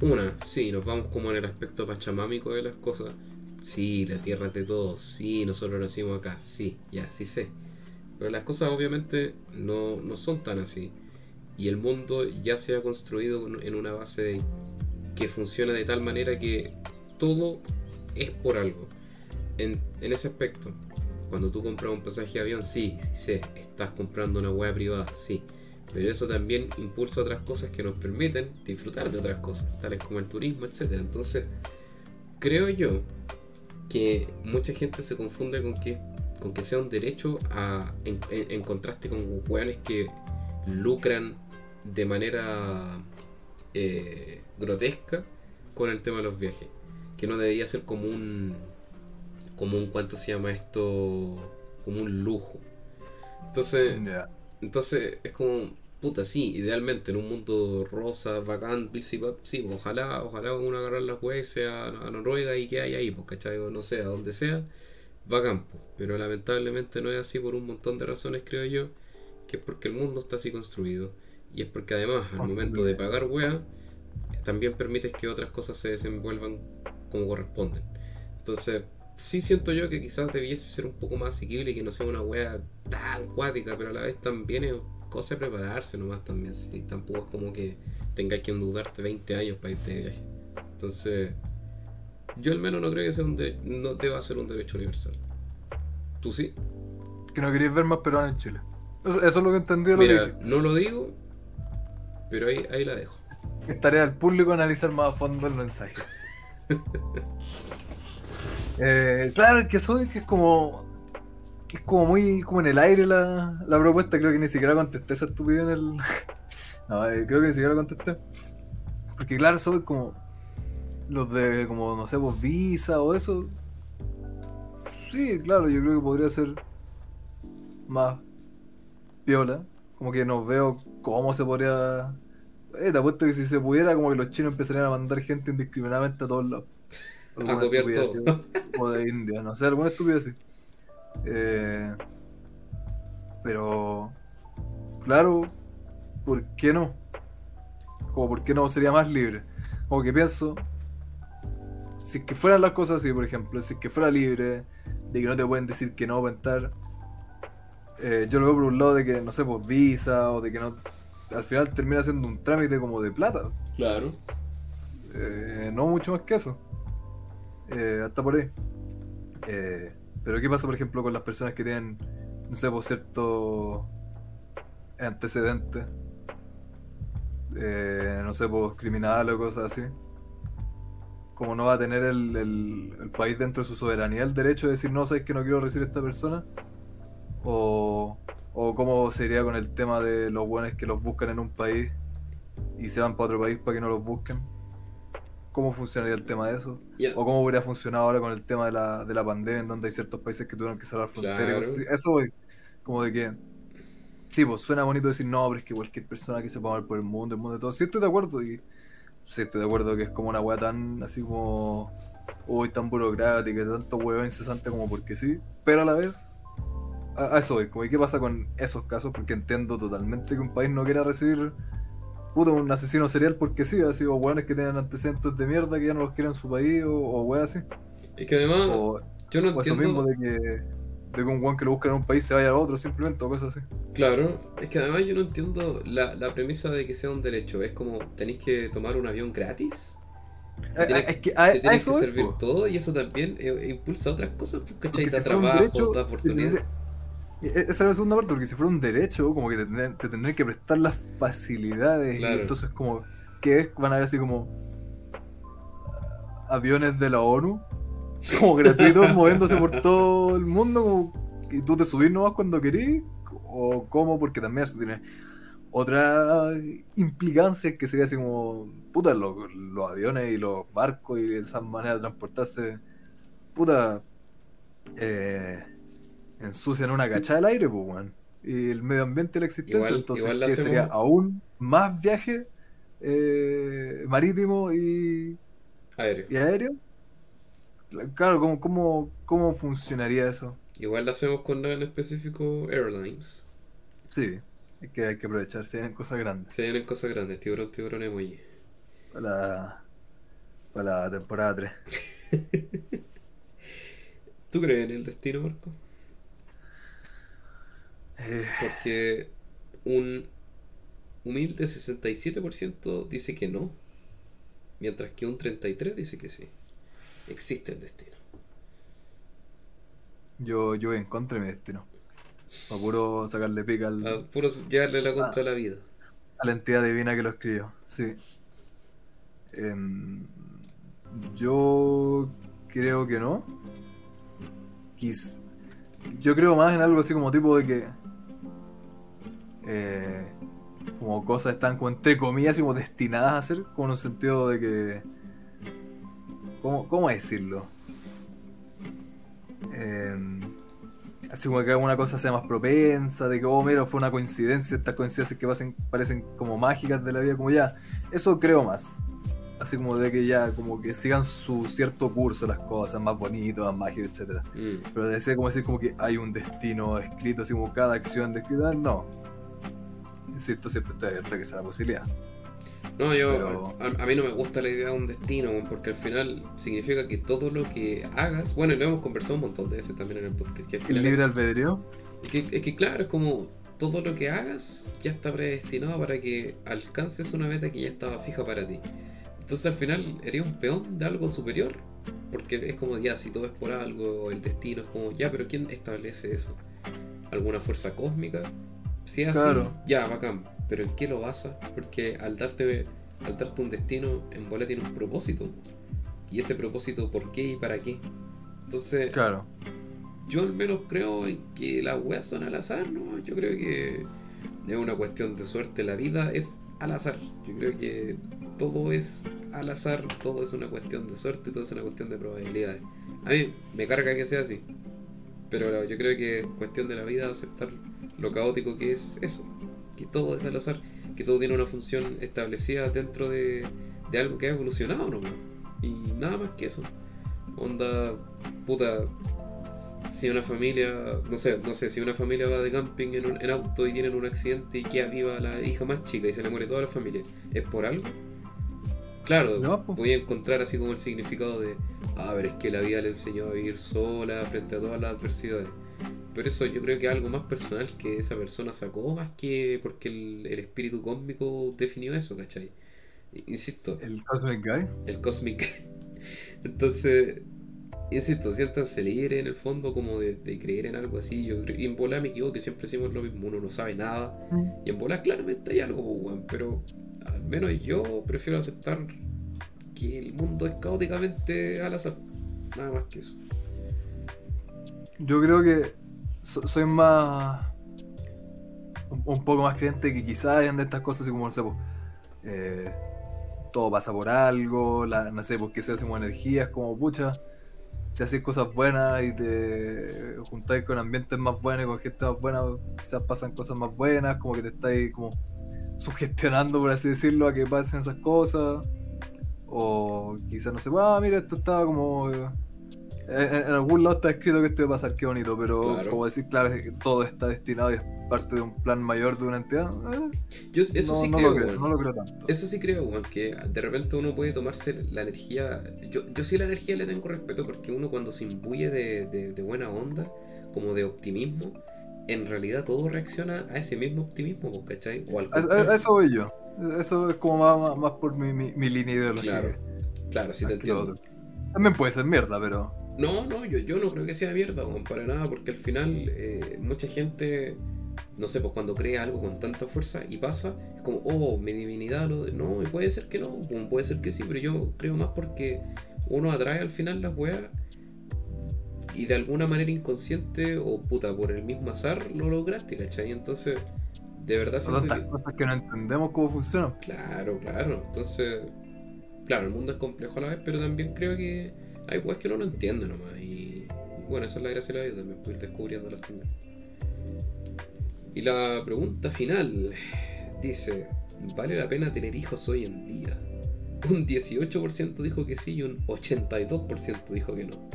una, sí, nos vamos como en el aspecto pachamámico de las cosas. Sí, la tierra es de todos. Sí, nosotros nacimos acá. Sí, ya, sí sé. Pero las cosas obviamente no, no son tan así. Y el mundo ya se ha construido en una base que funciona de tal manera que todo es por algo. En, en ese aspecto, cuando tú compras un pasaje de avión, sí, sí sé, estás comprando una web privada, sí. Pero eso también impulsa otras cosas que nos permiten disfrutar de otras cosas, tales como el turismo, etc. Entonces, creo yo que mucha gente se confunde con que, con que sea un derecho a, en, contraste con hueones que lucran de manera eh, grotesca con el tema de los viajes. Que no debería ser como un como un, ¿cuánto se llama esto? Como un lujo. Entonces, entonces es como, puta, sí, idealmente en un mundo rosa, bacán, sí, sí ojalá, ojalá uno agarrar las weas sea a Noruega y que hay ahí, pues, ¿cachai? No sé, a donde sea, bacán, pues. pero lamentablemente no es así por un montón de razones, creo yo, que es porque el mundo está así construido. Y es porque además, al momento de pagar wea, también permites que otras cosas se desenvuelvan como corresponden. Entonces, sí siento yo que quizás debiese ser un poco más asequible y que no sea una wea tan cuática, pero a la vez también es cosa de prepararse nomás también. Si tampoco es como que tengas que endeudarte 20 años para irte de viaje. Entonces, yo al menos no creo que sea un no deba ser un derecho universal. ¿Tú sí? Que no querías ver más peruanos en Chile. Eso, es lo que entendí. Mira, no lo digo, pero ahí, ahí la dejo. Es tarea del público analizar más a fondo el mensaje. Eh, claro, que soy, que es como. Es como muy como en el aire la, la propuesta. Creo que ni siquiera contesté esa estupidez en el. no, eh, creo que ni siquiera contesté. Porque, claro, soy como. Los de, como, no sé, pues visa o eso. Sí, claro, yo creo que podría ser. Más. Viola. Como que no veo cómo se podría. Eh, te apuesto que si se pudiera, como que los chinos empezarían a mandar gente indiscriminadamente a todos lados a copiar todo. O de India, no sé, alguna estupidez así. Eh, pero, claro, ¿por qué no? Como, ¿por qué no sería más libre? Como que pienso, si es que fueran las cosas así, por ejemplo, si es que fuera libre, de que no te pueden decir que no para entrar, eh, yo lo veo por un lado de que, no sé, pues visa o de que no. Al final termina siendo un trámite como de plata. Claro. Eh, no mucho más que eso. Eh, hasta por ahí. Eh, pero ¿qué pasa, por ejemplo, con las personas que tienen, no sé, por cierto antecedentes? Eh, no sé, pues criminal o cosas así. Como no va a tener el, el- el país dentro de su soberanía el derecho de decir, no, sabes que no quiero recibir a esta persona. O, o cómo sería con el tema de los buenos que los buscan en un país y se van para otro país para que no los busquen. ¿Cómo funcionaría el tema de eso? O cómo hubiera funcionado ahora con el tema de la, de la pandemia, en donde hay ciertos países que tuvieron que cerrar fronteras. Claro. Eso voy. Como de que. Sí, pues suena bonito decir, no, pero es que cualquier persona que se pueda mover por el mundo, el mundo de todo. Sí, estoy de acuerdo. Y sí, estoy de acuerdo que es como una weá tan así como. Uy, tan burocrática, tanto huevo incesante como porque sí. Pero a la vez. A, a eso voy. Como, ¿y qué pasa con esos casos? Porque entiendo totalmente que un país no quiera recibir. Puto, un asesino serial porque sí, así, o weones que tienen antecedentes de mierda que ya no los quieren en su país, o, o weas así. Es que además, O, yo no o eso mismo de que, de que un weón que lo busca en un país se vaya a otro simplemente, o cosas así. Claro, es que además yo no entiendo la, la premisa de que sea un derecho. Es como, tenéis que tomar un avión gratis. Eh, tiene- eh, es que a, Te a tienes eso que servir todo y eso también eh, impulsa otras cosas, pues, ¿cachai? Da si trabajo, derecho, da oportunidad. E- Esa es la segunda parte, porque si fuera un derecho, como que te, tendrían- te tendrían que prestar las facilidades. Claro. Y entonces, como, ¿qué es? Van a ver así como aviones de la ONU, como gratuitos, moviéndose por todo el mundo, como- y tú te subís nomás cuando querís, o cómo, porque también eso tiene otra implicancia que sería así como, puta, los, los aviones y los barcos y esas maneras de transportarse, puta, eh, ensucian una cachada del aire, pues, weón. Y el medio ambiente y la existencia, Igual- entonces igual la ¿qué hacemos- sería aún más viaje eh, marítimo y, Aéreo. y aéreo. Claro, ¿cómo, cómo, ¿cómo funcionaría eso? Igual lo hacemos con en específico Airlines. Sí, es que hay que aprovechar, se vienen cosas grandes Se vienen cosas grandes, tiburón, tiburón, emoji. para la, para la temporada 3. ¿Tú crees en el destino, Marco? Porque un humilde 67% dice que no, mientras que un 33% dice que sí. Existe el destino. yo, yo voy en contra de mi destino. Para puro sacarle pica al, A puro llevarle la contra a la vida. a la entidad divina que lo escribió. Sí. Em, yo creo que no. Quiz- yo creo más en algo así como tipo de que. Eh, como cosas están como entre comillas como destinadas a ser, como en un sentido de que. ¿Cómo, cómo decirlo? Em, así como que alguna cosa sea más propensa, de que, oh, mira, fue una coincidencia, estas coincidencias que pasen, parecen como mágicas de la vida, como ya, eso creo más. Así como de que ya, como que sigan su cierto curso las cosas, más bonitas, más mágicas, etcétera Mm. Pero de ser como decir como que hay un destino escrito, así como cada acción descrita, no. Insisto, siempre estoy abierto a que sea la posibilidad. No, yo, Pero- a, a mí no me gusta la idea de un destino, porque al final significa que todo lo que hagas, bueno, y lo hemos conversado un montón de veces también en el podcast, que al El libre albedrío, es que, es que claro, es como todo lo que hagas ya está predestinado para que alcances una meta que ya estaba fija para ti. Entonces al final eres un peón de algo superior, porque es como ya, si todo es por algo, el destino es como, ya, pero ¿quién establece eso? ¿Alguna fuerza cósmica? Si es así, Claro. ya, bacán, pero ¿en qué lo basas? Porque al darte, al darte un destino, en bola tiene un propósito. Y ese propósito, ¿por qué y para qué? Entonces, claro. yo al menos creo en que las weas son al azar, ¿no? Yo creo que es una cuestión de suerte. La vida es al azar. Yo creo que todo es al azar, todo es una cuestión de suerte, todo es una cuestión de probabilidades. A mí me carga que sea así. Pero yo creo que es cuestión de la vida aceptar lo caótico que es eso. Que todo es al azar, que todo tiene una función establecida dentro de, de algo que ha evolucionado nomás. Y nada más que eso. Onda, puta, si una familia, no sé, no sé, si una familia va de camping en, un, en auto y tienen un accidente y queda viva la hija más chica y se le muere toda la familia, ¿es por algo? Claro, po. voy a encontrar así como el significado de, ah, pero es que la vida le enseñó a vivir sola frente a todas las adversidades. Pero eso yo creo que es algo más personal que esa persona sacó, más que porque el, el espíritu cósmico definió eso, ¿cachai? Insisto, El Cosmic Guy. el cosmic. Entonces, insisto, siéntanse libres en el fondo como de, de creer en algo así. Yo y en bola me equivoco, que siempre decimos lo mismo, uno no sabe nada. Y en bola claramente hay algo, pues, pero al menos yo prefiero aceptar que el mundo es caóticamente al azar. Nada más que eso. Yo creo que so- soy más. Un, poco más creyente que quizás hayan de estas cosas, así como, no sé, pues, eh, todo pasa por algo, no sé, porque se hacen energías, como pucha. Si haces cosas buenas y te juntáis con ambientes más buenos y con gente más buena, quizás pasan cosas más buenas, como que te estáis como sugestionando, por así decirlo, a que pasen esas cosas. O quizás no sé, ah, mira, esto estaba como. En, en algún lado está escrito que esto iba a pasar, qué bonito, pero Claro. como decir, claro, todo está destinado y es parte de un plan mayor de una entidad. eh, Yo eso no, sí no creo, lo creo, weón. no lo creo tanto. Eso sí creo, weón, que de repente uno puede tomarse la energía. Yo, yo sí la energía le tengo respeto porque uno cuando se imbuye de, de- de buena onda, como de optimismo, en realidad todo reacciona a ese mismo optimismo, ¿cachai? O al A, a- eso voy yo. Eso es como más, más, más por mi, mi, mi línea ideológica. Claro, claro, sí te entiendo. También puede ser mierda, pero. No, no, yo, yo no creo que sea mierda, para nada, porque al final eh, mucha gente, no sé, pues cuando cree algo con tanta fuerza y pasa, es como, oh, mi divinidad, lo de... no, y puede ser que no, puede ser que sí, pero yo creo más porque uno atrae al final las weas y de alguna manera inconsciente o puta, por el mismo azar lo lograste, ¿cachai? Entonces, de verdad Son tantas que... cosas que no entendemos cómo funcionan. Claro, claro. Entonces, claro, el mundo es complejo a la vez, pero también creo que hay weas que uno no entiende nomás. Y bueno, esa es la gracia de la vida, también puedes ir descubriéndolas también. Y la pregunta final dice: ¿Vale la pena tener hijos hoy en día? Un 18% dijo que sí y un 82% dijo que no.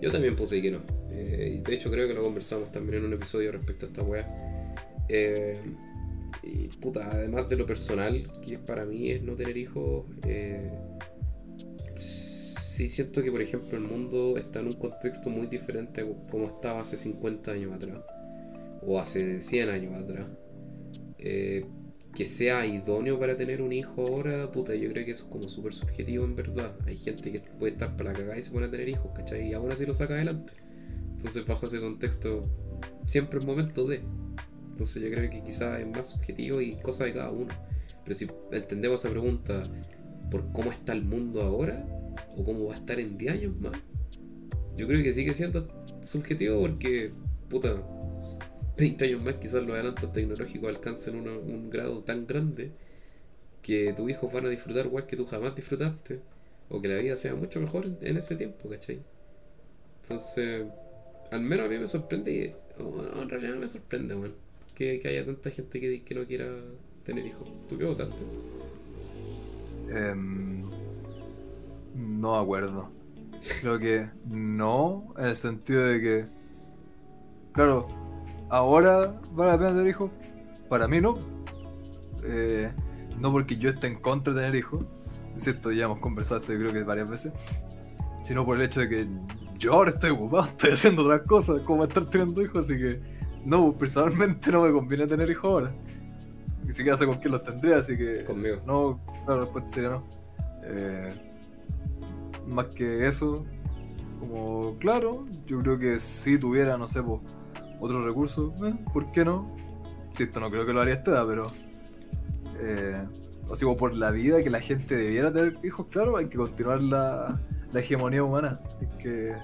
Yo también puse que no. Eh, de hecho, creo que lo conversamos también en un episodio respecto a esta wea. Eh, y puta, además de lo personal, que para mí es no tener hijos, eh, sí siento que, por ejemplo, el mundo está en un contexto muy diferente a como estaba hace 50 años atrás, o hace 100 años atrás. Eh, que sea idóneo para tener un hijo ahora, puta, yo creo que eso es como súper subjetivo en verdad. Hay gente que puede estar para la cagada y se pone a tener hijos, ¿cachai? Y aún así lo saca adelante. Entonces, bajo ese contexto, siempre es momento de. Entonces yo creo que quizás es más subjetivo y cosa de cada uno. Pero si entendemos esa pregunta por cómo está el mundo ahora o cómo va a estar en 10 años más, yo creo que sigue siendo subjetivo porque, puta, 20 años más quizás los adelantos tecnológicos alcancen un grado tan grande que tus hijos van a disfrutar igual que tú jamás disfrutaste o que la vida sea mucho mejor en, ese tiempo, ¿cachai? Entonces, al menos a mí me sorprende, y- o, no, en realidad no me sorprende, weón, que, que haya tanta gente que, que no quiera tener hijos. ¿Tú qué votaste? Em, no me acuerdo. Creo que no, en el sentido de que, claro, ahora vale la pena tener hijos. Para mí no. Eh, no porque yo esté en contra de tener hijos, es cierto, ya hemos conversado esto yo creo que varias veces, sino por el hecho de que yo ahora estoy ocupado, estoy haciendo otras cosas, como estar teniendo hijos, así que no, personalmente no me conviene tener hijos ahora. Ni siquiera sé con quién los tendría, así que... Conmigo. No, claro, la respuesta sería no. Eh, más que eso, como claro, yo creo que si tuviera, no sé, po, otro recurso, eh, ¿por qué no? Si esto no creo que lo haría esta edad, pero. Eh, o sea, por la vida que la gente debiera tener hijos, claro, hay que continuar la, la hegemonía humana. Hay que,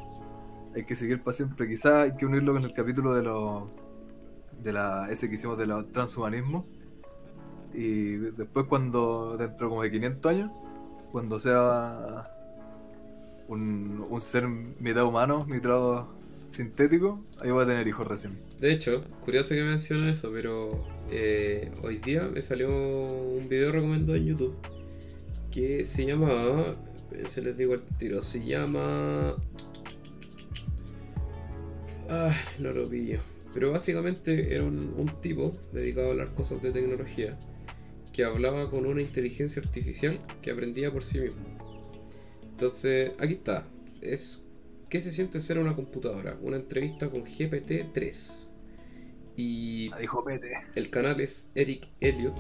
hay que seguir para siempre. Quizás hay que unirlo con el capítulo de los. de la. ese que hicimos de los transhumanismo. Y después cuando, dentro como de 500 años, cuando sea un, ser mitad humano, mitad sintético, ahí voy a tener hijos recién. De hecho, curioso que menciona eso, pero eh, hoy día me salió un video recomendado en YouTube que se llama, se les digo el tiro, se llama... Ah, no lo pillo. Pero básicamente era un, un tipo dedicado a hablar cosas de tecnología que hablaba con una inteligencia artificial que aprendía por sí mismo. Entonces, aquí está. Es ¿Qué se siente ser una computadora? Una entrevista con GPT-3. Y dijo Pete. el canal es Eric Elliott.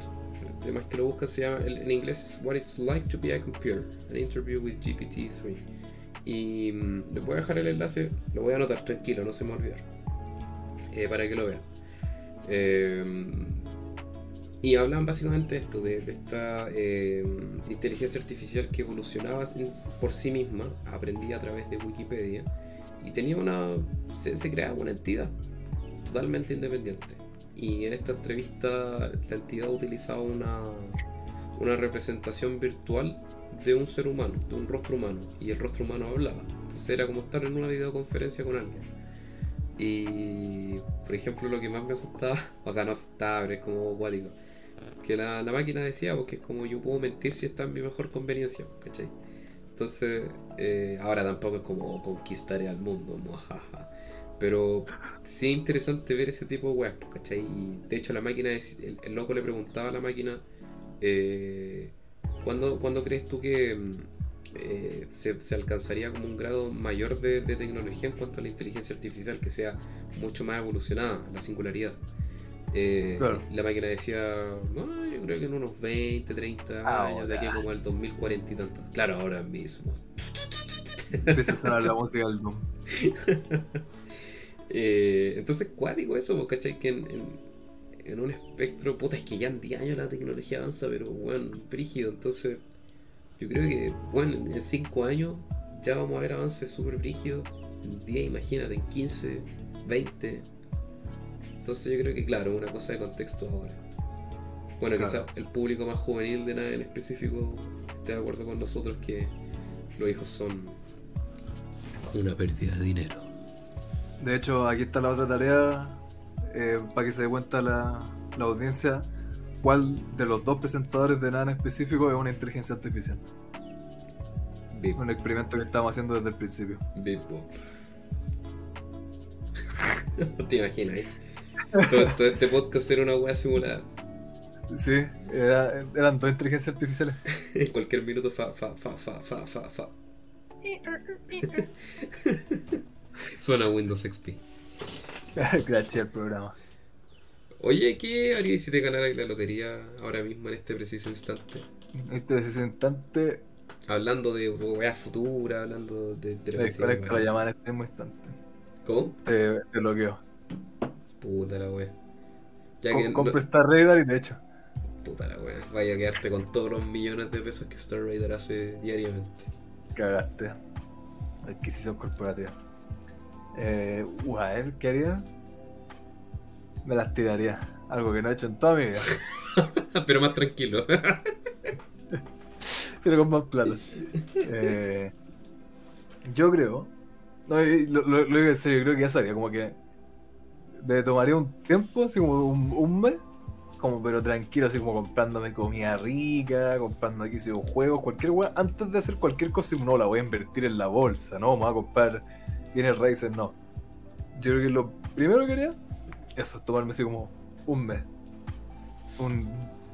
Además que lo busca se llama, en inglés es What It's Like to Be a Computer, an interview with GPT-3. Y mm, les voy a dejar el enlace, lo voy a anotar, tranquilo, no se me olvidar. Eh, para que lo vean. Eh, y hablan básicamente de esto, de, esta eh, inteligencia artificial que evolucionaba por sí misma, aprendía a través de Wikipedia y tenía una. se, creaba una entidad totalmente independiente. Y en esta entrevista la entidad utilizaba una, una representación virtual de un ser humano, de un rostro humano, y el rostro humano hablaba. Entonces era como estar en una videoconferencia con alguien. Y, por ejemplo, lo que más me asustaba, o sea, no asustaba, pero es como guático que la, máquina decía, porque es como yo puedo mentir si está en mi mejor conveniencia, ¿cachai? Entonces, eh, ahora tampoco es como conquistar al mundo, pero sí es interesante ver ese tipo de web, ¿cachai? Y de hecho la máquina, el, loco le preguntaba a la máquina, eh, ¿cuándo, crees tú que eh, se, alcanzaría como un grado mayor de, de tecnología en cuanto a la inteligencia artificial que sea mucho más evolucionada, la singularidad? Eh, la máquina decía, no, yo creo que en unos 20, 30 años, de aquí como al 2040 y tanto. Claro, ahora mismo. Empieza a sonar la música del Doom. eh, entonces, digo eso, ¿cachai? Que en, en, un espectro, puta, es que ya en 10 años la tecnología avanza, pero bueno, brígido. Entonces, yo creo que, bueno, en 5 años ya vamos a ver avances súper brígidos. En 10, imagínate, en 15, 20 entonces yo creo que, claro, una cosa de contexto ahora. Bueno, quizás el público más juvenil de nada en específico esté de acuerdo con nosotros que los hijos son una pérdida de dinero. De hecho, aquí está la otra tarea eh, para que se dé cuenta la, audiencia cuál de los dos presentadores de nada en específico es una inteligencia artificial. Un experimento que estamos haciendo desde el principio. Bip te imaginas, ¿eh? Todo, este podcast era una wea simulada. Sí, eran dos inteligencias artificiales. en cualquier minuto fa, fa, fa, fa, fa, fa, fa. Suena Windows XP. Gracias al programa. Oye, ¿qué harías si te ganaras la lotería ahora mismo en este preciso instante? En este preciso instante. Hablando de weas futuras, hablando de, de la que lo llaman en este mismo instante. ¿Cómo? Te, te bloqueo. Puta la wea. Ya que compra Star Raider y de hecho. Puta la wea. Vaya a quedarte con todos los millones de pesos que Star Raider hace diariamente. Cagaste. Adquisición corporativa. Eh, a ver, ¿qué haría? Me las tiraría. Algo que no he hecho en toda mi vida. Pero más tranquilo. Pero con más plata. Eh, yo creo. No, lo, lo, lo digo en serio, creo que ya sabía, como que me tomaría un tiempo, así como un, mes, como pero tranquilo, así como comprándome comida rica, comprando aquí juegos, cualquier weá, antes de hacer cualquier cosa, no la voy a invertir en la bolsa, no, me voy a comprar bienes raíces, no. Yo creo que lo primero que haría, eso, es tomarme así como un mes, un,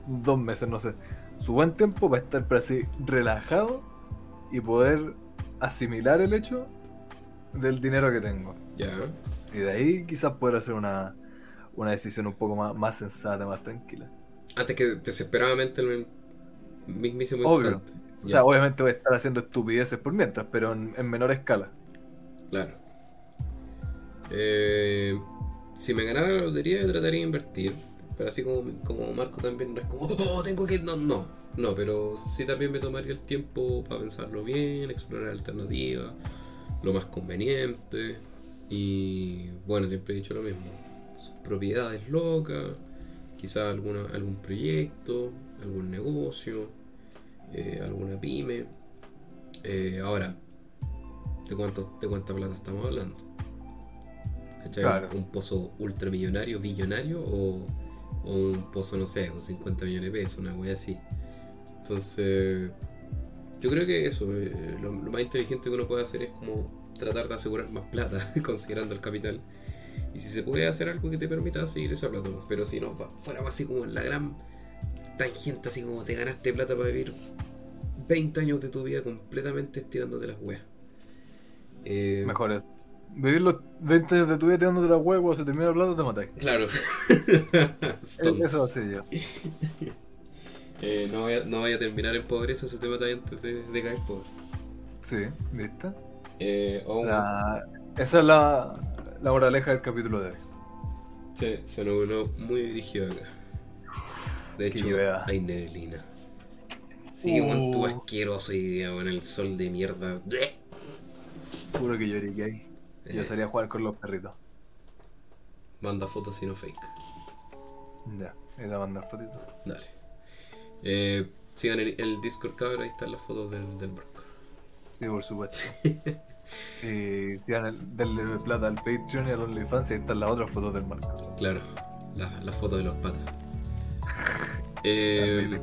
dos meses, no sé, su buen tiempo para estar pero así relajado y poder asimilar el hecho del dinero que tengo. Ya. Y de ahí quizás poder hacer una, decisión un poco más, más sensata, más tranquila. Antes que desesperadamente en el mismísimo Obvio. O sea, obviamente voy a estar haciendo estupideces por mientras, pero en, menor escala. Claro. Eh, si me ganara la lotería, yo trataría de invertir. Pero así como, como Marco también no es como, oh, tengo que. No, no. No, pero sí también me tomaría el tiempo para pensarlo bien, explorar alternativas, lo más conveniente. Y bueno, siempre he dicho lo mismo. Sus propiedades locas, quizás alguna, algún proyecto, algún negocio, eh, alguna pyme. Eh, ahora, ¿de, cuánto, ¿de cuánta plata estamos hablando? ¿Un pozo ultramillonario, billonario o, un pozo, no sé, con 50 millones de pesos, una wea así? Entonces, yo creo que eso, eh, lo, más inteligente que uno puede hacer es como tratar de asegurar más plata, considerando el capital. Y si se puede hacer algo que te permita seguir esa plata, pero si no fuera así como la gran tangente, así como te ganaste plata para vivir 20 años de tu vida completamente estirándote las weas. Eh, Mejor es. Vivir los 20 años de tu vida tirándote la hueá, cuando se termina la plata te matáis. Claro. Eso va a ser yo. Eh, no, vaya, no vaya a terminar en pobreza, eso te mata antes de, de caer pobre. Sí, ¿viste? Eh, o un- La- Esa es la, la moraleja del capítulo de hoy. se, se nos uno muy dirigido acá. De hecho, hay neblina. Sí, tú Uh. asqueroso hoy día, weón, el sol de mierda. Puro que lloré que hay. Yo Eh, salí a jugar con los perritos. Manda fotos y no fake. Ya, voy a mandar fotitos. Dale. Eh, sigan el, el Discord, cabrón, ahí están las fotos del, del barco. Sí, por supuesto. y si van el, denle plata al Patreon y al OnlyFans ahí están las otras fotos del marco. Claro, la, la foto de los patas. Eh,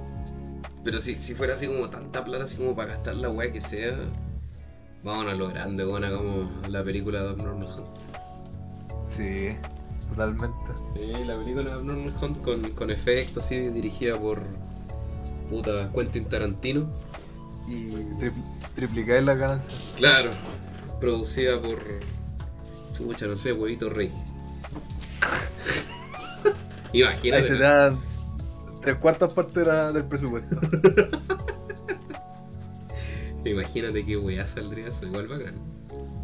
pero si, si fuera así como tanta plata, así como para gastar la weá que sea, vámonos a lo grande, weón, como la película de Abnormal Hunt. Sí, totalmente. Eh, la película de Abnormal Hunt con, con efectos, así, dirigida por puta Quentin Tarantino. Y Tri- triplicáis las ganancias. claro, producida por chucha, no sé, huevito rey. Ahí Imagínate. se te dan tres cuartas partes de la- del presupuesto. Imagínate qué weá saldría eso, igual bacán.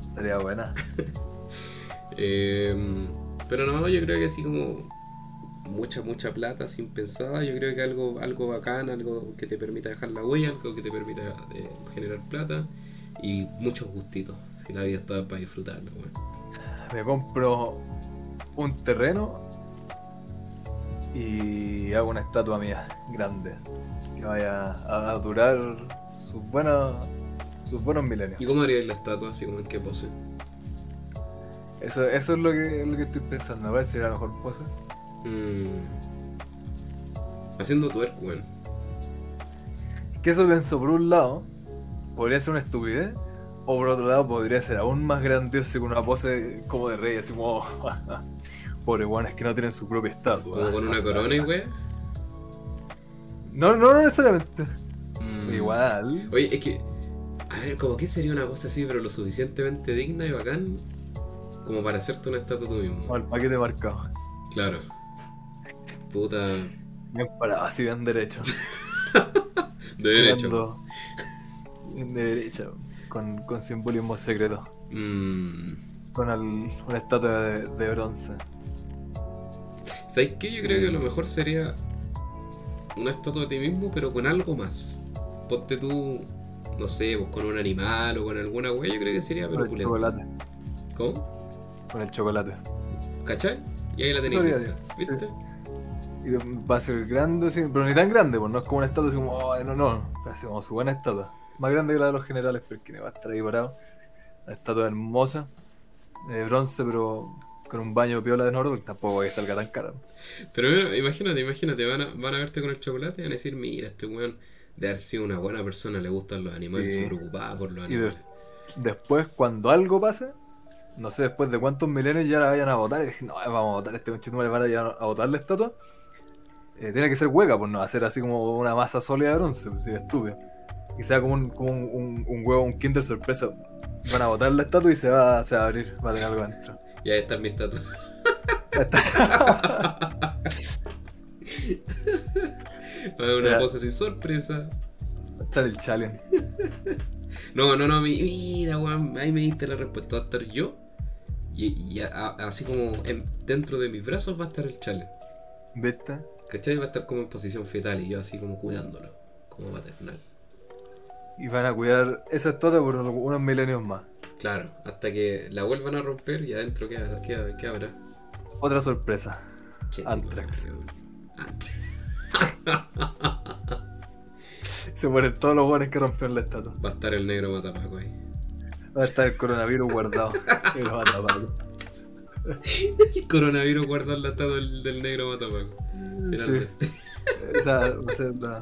Estaría buena. Eh, pero no, yo creo que así como mucha, mucha plata sin pensada, yo creo que algo, algo bacán, algo que te permita dejar la huella, algo que te permita eh, generar plata y muchos gustitos. Si la vida está para disfrutarla, weón. Me compro un terreno y hago una estatua mía grande que vaya a, a durar sus buenos sus buenos milenios. ¿Y cómo harías la estatua así como en qué pose? Eso, eso es lo que, lo que estoy pensando, a ver si era la mejor pose. Mm. Haciendo twerk, weón. Que eso pienso por un lado, podría ser una estupidez, o por otro lado podría ser aún más grandioso con una pose como de rey, así como pobre guanes que no tienen su propia estatua. Como con una corona y weón. No, no, no necesariamente. Mm. Igual. Oye, es que, a ver, como que sería una cosa así, pero lo suficientemente digna y bacán como para hacerte una estatua tú mismo. Como el paquete marcado. Claro. Puta. Bien parado, así bien derecho. De derecho. De derecha. Con, con simbolismo secreto. Mm. Con el- una estatua de, de bronce. ¿Sabes qué? Yo creo que lo mejor sería una estatua de ti mismo, pero con algo más. Ponte tú, no sé, pues con un animal o con alguna wea, yo creo que sería pero Con el chocolate. ¿Cómo? Con el chocolate. ¿Cachai? Y ahí la tenéis. ¿Viste? Y de- va a ser grande, así, pero ni tan grande, pues no es como una estatua así como, "Oh, no, no, va como su buena estatua. Más grande que la de los generales, porque va a estar ahí parado. La estatua hermosa, de bronce, pero con un baño piola de oro, tampoco que salga tan cara. Pero mira, imagínate, imagínate, van a, van a verte con el chocolate y van a decir, mira, este weón de haber sido una buena persona, le gustan los animales, Sí. se preocupaba por los Y de- animales. Después, cuando algo pase, no sé después de cuántos milenios ya la vayan a votar, y dije, no, vamos a votar este conchetumare, van a, ir a a votar la estatua. Eh, tiene que ser hueca, pues no ser así como una masa sólida de bronce, pues sería estúpido. Y sea como un, como un, un- un huevo, un Kinder sorpresa. Van a botar la estatua y se va, se va a abrir, va a tener algo dentro. Y ahí están mis tatuas. Va a haber una pose así, sorpresa. Va a estar el challenge. No, no, no, mi- mira, weón, ahí me diste la respuesta. Va a estar yo y, y a- a- así como en- dentro de mis brazos va a estar el challenge. ¿Viste? ¿Cachai? Va a estar como en posición fetal y yo así como cuidándolo, como maternal. Y van a cuidar esa estatua por unos milenios más. Claro, hasta que la vuelvan a romper y adentro queda, queda, ¿qué habrá? Otra sorpresa. Anthrax. Se mueren todos los buenos que rompieron la estatua. Va a estar el negro matapaco ahí. Va a estar el coronavirus guardado. Coronavirus guardar la estatua del, del negro matapaco. Sí. Finalmente. Esa va a ser la,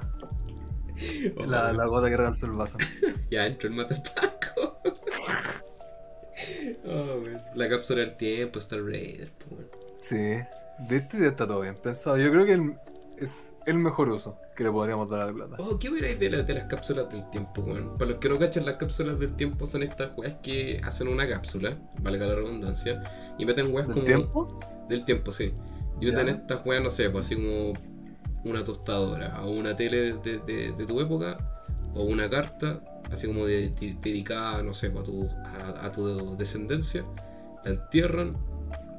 la, la gota que regaló el vaso. Ya entró el matapaco. oh. La cápsula del tiempo, Star Raider, weón. Sí. ¿Viste? Sí, está todo bien pensado. Yo creo que el, es el mejor uso que le podríamos dar a la plata. Oh, ¿qué opináis de, la- de las cápsulas del tiempo, weón? Para los que no cachan, las cápsulas del tiempo son estas weas que hacen una cápsula, valga la redundancia, y meten weas ¿Del como. tiempo? Del tiempo, sí. Y meten estas weas, no sé, pues así como una tostadora, o una tele de, de- de tu época, o una carta, así como de- de- dedicada, no sé, pues, a, tu, a, a tu descendencia, la entierran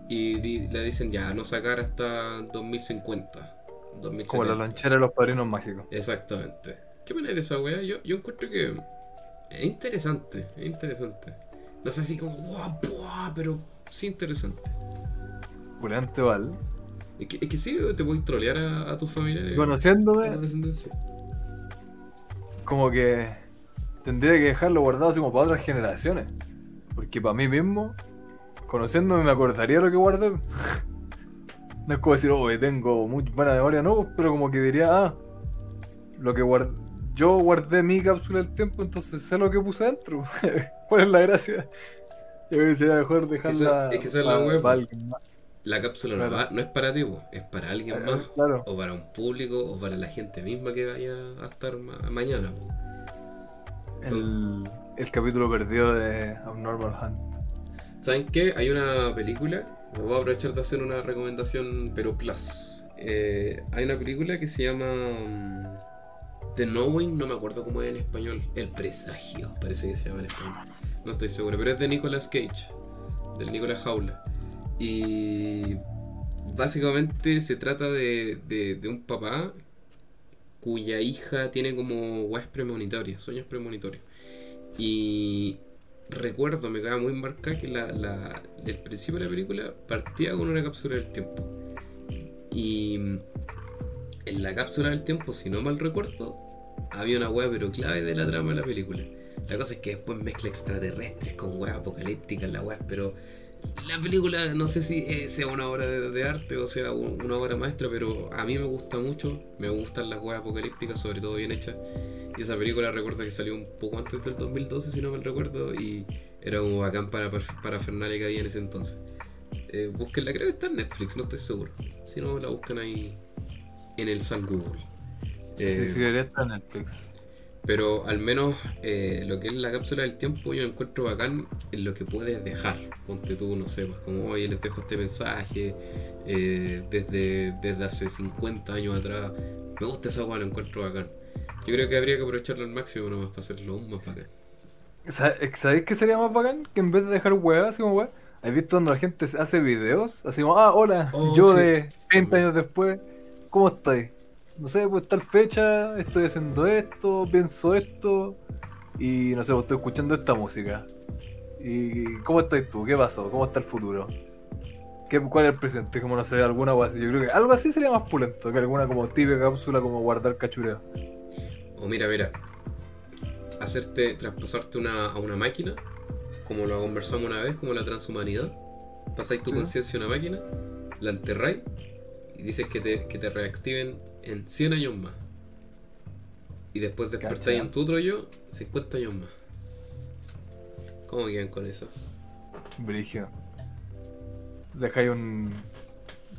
y di- le dicen ya, no sacar hasta 2050. 2070. Como la lonchera de los padrinos mágicos. Exactamente. ¿Qué opinas de esa weá? Yo, yo encuentro que es interesante, es interesante. No sé si como, guau, buah, pero sí interesante. Pulente Val. Es que, es que sí, te puedes trolear a, a tus familiares. Conociéndome, como que tendría que dejarlo guardado así como para otras generaciones. Porque para mí mismo, conociéndome, me acordaría lo que guardé. No es como decir, oh, tengo muy buena memoria, no, pero como que diría, ah, lo que guardé. Yo guardé mi cápsula del tiempo, entonces sé lo que puse adentro. ¿Cuál es la gracia? Yo creo que sería mejor dejarla es que esa es la web. pa alguien más. La cápsula no, Claro. va- no es para ti, es para alguien Eh, más. Claro. O para un público, o para la gente misma que vaya a estar ma- mañana. po. El, el capítulo perdido de Abnormal Hunt. ¿Saben qué? Hay una película, voy a aprovechar de hacer una recomendación, pero plus. Eh, hay una película que se llama mm, The Knowing, no me acuerdo cómo es en español. El presagio, parece que se llama en español. No estoy seguro, pero es de Nicolas Cage, del Nicolas Jaula. Y básicamente se trata de, de, un papá cuya hija tiene como weas premonitorias, sueños premonitorios. Y recuerdo, me queda muy marcada que la, la- el principio de la película partía con una cápsula del tiempo. Y en la cápsula del tiempo, si no mal recuerdo, había una wea pero clave de la trama de la película. La cosa es que después mezcla extraterrestres con weas apocalípticas, la wea, pero la película no sé si eh, sea una obra de, de arte o sea un- una obra maestra, pero a mí me gusta mucho, me gustan las weas apocalípticas, sobre todo bien hechas. Y esa película recuerdo que salió un poco antes del 2012, si no mal recuerdo, y era como bacán para para Fernalia que había en ese entonces. Eh, búsquenla, creo que está en Netflix, no estoy seguro. Si no, la buscan ahí en el San Google. Eh, sí, sí, debería estar en Netflix. Pero al menos eh, lo que es la cápsula del tiempo yo encuentro bacán en lo que puedes dejar. Ponte tú, no sé, pues como oye, les dejo este mensaje eh, desde, desde hace 50 años atrás. Me gusta esa weá, lo encuentro bacán. Yo creo que habría que aprovecharlo al máximo nomás para hacerlo aún más bacán. Sa- ¿Sabéis qué sería más bacán? Que en vez de dejar huevas, así como weá, ¿has visto cuando la gente hace videos? Así como, ah, hola, Oh, yo sí. de 30 años después, ¿cómo estáis? No sé, pues tal fecha, estoy haciendo esto, pienso esto, y no sé, pues, estoy escuchando esta música. ¿Y cómo estáis tú? ¿Qué pasó? ¿Cómo está el futuro? ¿Qué, ¿Cuál es el presente? Como no sé, alguna cosa así. Yo creo que algo así sería más pulento que alguna como típica cápsula como guardar cachureo. O mira, mira, hacerte, traspasarte una, a una máquina, como lo conversamos una vez, como la transhumanidad. Pasáis tu Sí. conciencia a una máquina, la enterráis y dices que te, que te reactiven en 100 años más. Y después despertáis en tu otro yo 50 años más. ¿Cómo quedan con eso? Brigio. Dejáis un.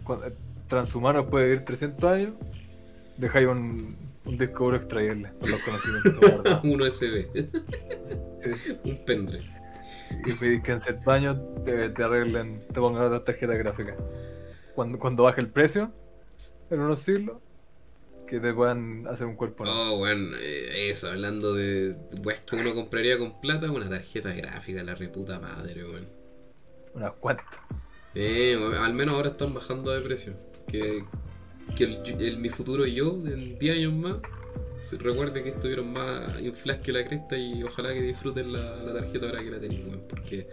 cuando- Transhumanos puede vivir 300 años. Dejáis un, un disco duro extraíble con los conocimientos. Un USB, Sí. un pendrive. Y pedís que en 7 años te, te arreglen, te pongan otra tarjeta gráfica. Cuando, cuando baje el precio, en unos siglos, que te puedan hacer un cuerpo nuevo. Oh, bueno, eh, eso, hablando de weas que uno compraría con plata, una tarjeta gráfica, la reputa madre, weón. Unas cuantas. Eh, al menos ahora están bajando de precio. Que, que el, el- mi futuro yo, en 10 años más, recuerde que estuvieron más infladas que la cresta y ojalá que disfruten la, la tarjeta ahora que la tenéis, weón. Porque,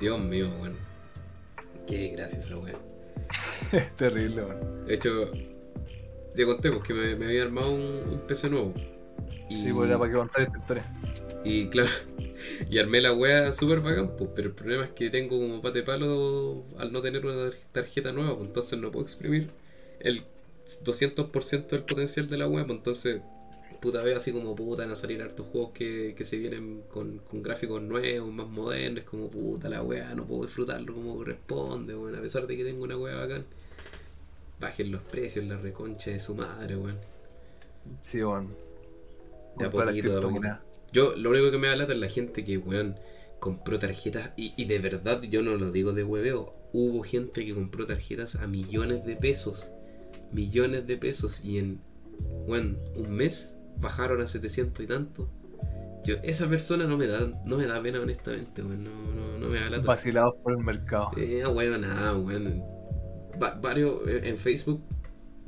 Dios mío, weón. Qué gracias esa weón. Es terrible, weón. De hecho, te conté pues, que me, me había armado un, un PC nuevo. Y, Sí, pues era para que contar esta historia. y claro, y armé la wea súper bacán, pues, pero el problema es que tengo como pate palo al no tener una tar- tarjeta nueva, pues, entonces no puedo exprimir el 200% del potencial de la wea, pues, entonces puta vez así como puta van a salir hartos juegos que, que se vienen con, con gráficos nuevos, más modernos, como puta la wea, no puedo disfrutarlo como corresponde, bueno, a pesar de que tengo una wea bacán. Bajen los precios, la reconcha de su madre, weón. Sí, weón. De a poquito, de a poquito. Yo, lo único que me da lata es la gente que, weón, compró tarjetas. Y, y de verdad, yo no lo digo de hueveo. Hubo gente que compró tarjetas a millones de pesos. Millones de pesos. Y en, weón, un mes bajaron a 700 y tanto. Yo, esa persona no me da, no me da pena, honestamente, weón. No, no, no me da lata. Vacilados por el mercado. Eh, weón, nada, weón. Va- varios eh, en Facebook,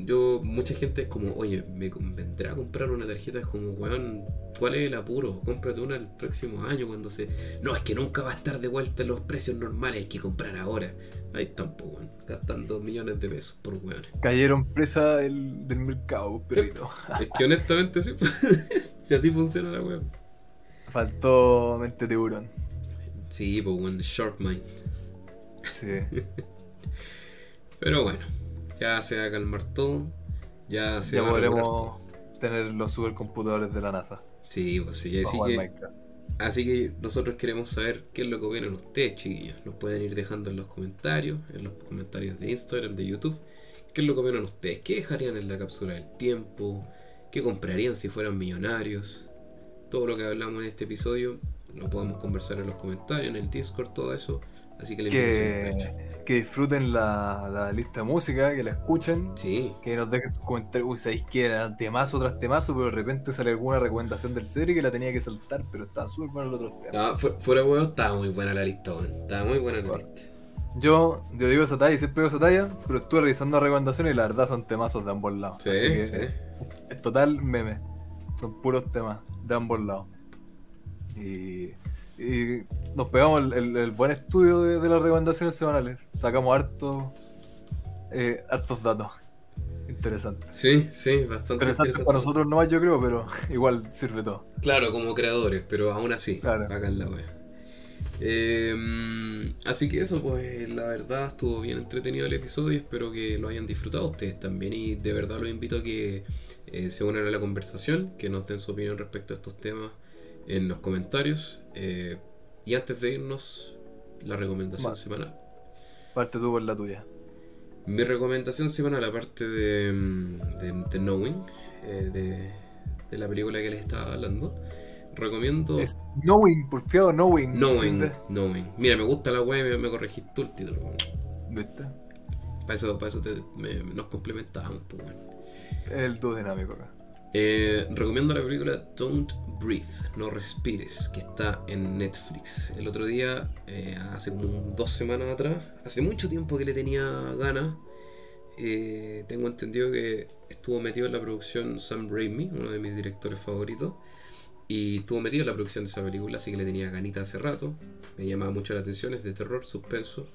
yo, mucha gente es como, oye, me convendrá comprar una tarjeta. Es como, weón, ¿cuál es el apuro? Cómprate una el próximo año cuando se. No, es que nunca va a estar de vuelta en los precios normales, hay que comprar ahora. Ahí tampoco, weón. Gastan dos millones de pesos por weón. Cayeron presa del, del mercado, perrito. Es que honestamente sí. si así funciona la weón. Faltó mente tiburón. Sí, pues weón, short mind. Sí. Pero bueno, ya se va a calmar todo. Ya se ya va a podremos todo. tener los supercomputadores de la NASA. Sí, pues sí, así que, así que nosotros queremos saber qué es lo que opinan ustedes, chiquillos. Nos pueden ir dejando en los comentarios, en los comentarios de Instagram, de YouTube. ¿Qué es lo que opinan ustedes? ¿Qué dejarían en la cápsula del tiempo? ¿Qué comprarían si fueran millonarios? Todo lo que hablamos en este episodio lo podemos conversar en los comentarios, en el Discord, todo eso. Así que. Que, que disfruten la, la lista de música, que la escuchen. Sí, Que nos dejen sus comentarios. Uy, sabéis que era temazo tras temazo, pero de repente sale alguna recomendación del serie que la tenía que saltar, pero estaba súper bueno el otro tema. no, fu- fuera huevo, estaba muy buena la lista. Estaba muy buena la lista. Yo, yo digo esa talla y siempre digo esa talla, pero estuve revisando recomendaciones y la verdad son temazos de ambos lados. Sí, Así que sí. es total meme. Son puros temas de ambos lados. Y, y nos pegamos el, el- el buen estudio de, de las recomendaciones semanales. Sacamos hartos eh, hartos datos. Interesantes. Sí, sí, bastante Interesantes interesante. para nosotros nomás yo creo, pero igual sirve todo. Claro, como creadores, pero aún así, Claro. acá en la web. Eh, así que eso, pues la verdad estuvo bien entretenido el episodio. Espero que lo hayan disfrutado ustedes también. Y de verdad los invito a que eh, se unan a la conversación, que nos den su opinión respecto a estos temas en los comentarios. Eh, y antes de irnos, la recomendación semanal. Parte tú por la tuya. Mi recomendación semanal, aparte de, mm, de, de Knowing, eh, de, de la película que les estaba hablando, recomiendo. Es Knowing, porfiado, Knowing. Knowing, ¿sí? Knowing. Mira, me gusta la web, me, me corregiste tú el título. ¿Viste? Para eso, para eso te- me- nos complementamos. Pues. El dúo dinámico acá. Eh, recomiendo la película Don't Breathe, No Respires, que está en Netflix. El otro día, eh, hace como dos semanas atrás, hace mucho tiempo que le tenía ganas. eh, tengo entendido que estuvo metido en la producción Sam Raimi, uno de mis directores favoritos. Y estuvo metido en la producción de esa película, así que le tenía ganita hace rato. Me llamaba mucho la atención, es de terror, suspenso.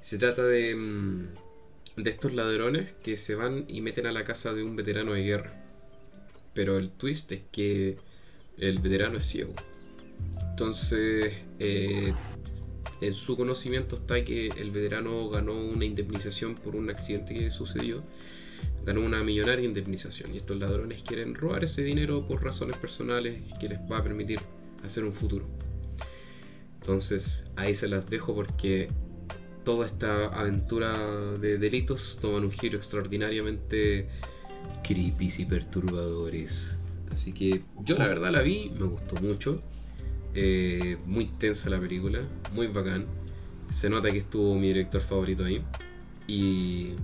Se trata de, mm, de estos ladrones que se van y meten a la casa de un veterano de guerra. Pero el twist es que el veterano es ciego. Entonces, eh, en su conocimiento está que el veterano ganó una indemnización por un accidente que sucedió. Ganó una millonaria indemnización. Y estos ladrones quieren robar ese dinero por razones personales que les va a permitir hacer un futuro. Entonces, ahí se las dejo porque toda esta aventura de delitos toman un giro extraordinariamente creepy y perturbadores. Así que yo la verdad la vi, me gustó mucho. Eh, muy tensa la película, muy bacán. Se nota que estuvo mi director favorito ahí. Y,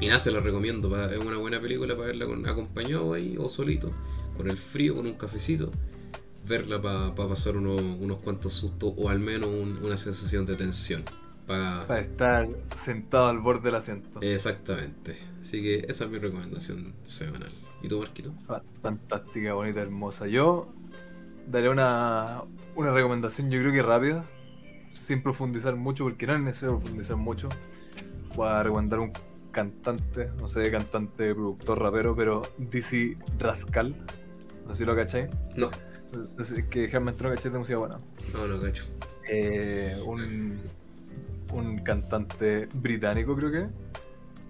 y nada, se la recomiendo. Es una buena película para verla con, acompañado ahí o solito, con el frío, con un cafecito. Verla para pasar unos, unos cuantos sustos o al menos un- una sensación de tensión. Pa- Para estar sentado al borde del asiento. Exactamente. Así que esa es mi recomendación semanal. ¿Y tú, Marquito? Fa- Fantástica, bonita, hermosa. Yo daré una, una recomendación, yo creo que rápida, sin profundizar mucho, porque no es necesario profundizar mucho. Voy a recomendar un cantante, no sé, cantante, productor, rapero, pero DC Rascal. No sé si lo cacháis. No, Es que realmente no cacháis de música buena. no, no, cacho. Eh, un, un cantante británico, creo que,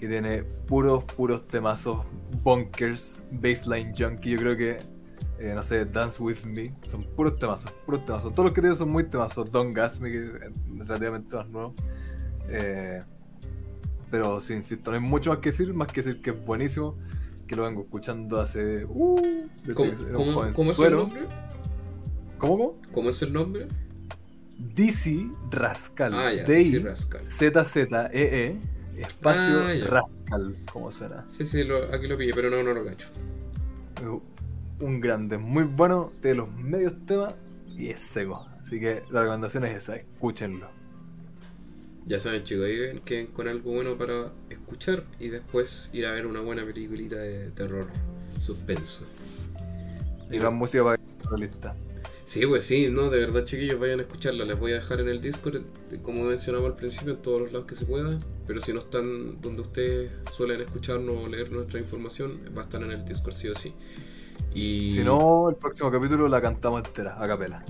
que tiene puros, puros temazos, bunkers, baseline junkie. Yo creo que, eh, no sé, Dance with Me, son puros temazos, puros temazos. Todos los que tiene son muy temazos. Don't Gas Me, que es relativamente más nuevo. Eh, pero sí, insisto, no hay mucho más que decir, más que decir que es buenísimo, que lo vengo escuchando hace... Uh, ¿Cómo, cómo- cómo es el nombre? ¿Cómo, cómo? ¿Cómo es el nombre? DC Rascal. Ah, ya, Rascal. Z-Z-E-E, espacio Ah. Rascal, como suena. Sí, sí, lo- aquí lo pillé, pero no, no lo cacho. Un grande, muy bueno, de los medios temas y es seco. Así que la recomendación es esa, escúchenlo. Ya saben, chicos, ahí ven que con algo bueno para escuchar y después ir a ver una buena peliculita de terror suspenso. Y la música para la lista. Sí, pues sí, no, de verdad, chiquillos, vayan a escucharla. Les voy a dejar en el Discord, como mencionamos al principio, en todos los lados que se pueda. Pero si no están donde ustedes suelen escucharnos o leer nuestra información, va a estar en el Discord sí o sí. Y... Si no, el próximo capítulo la cantamos entera, a capela.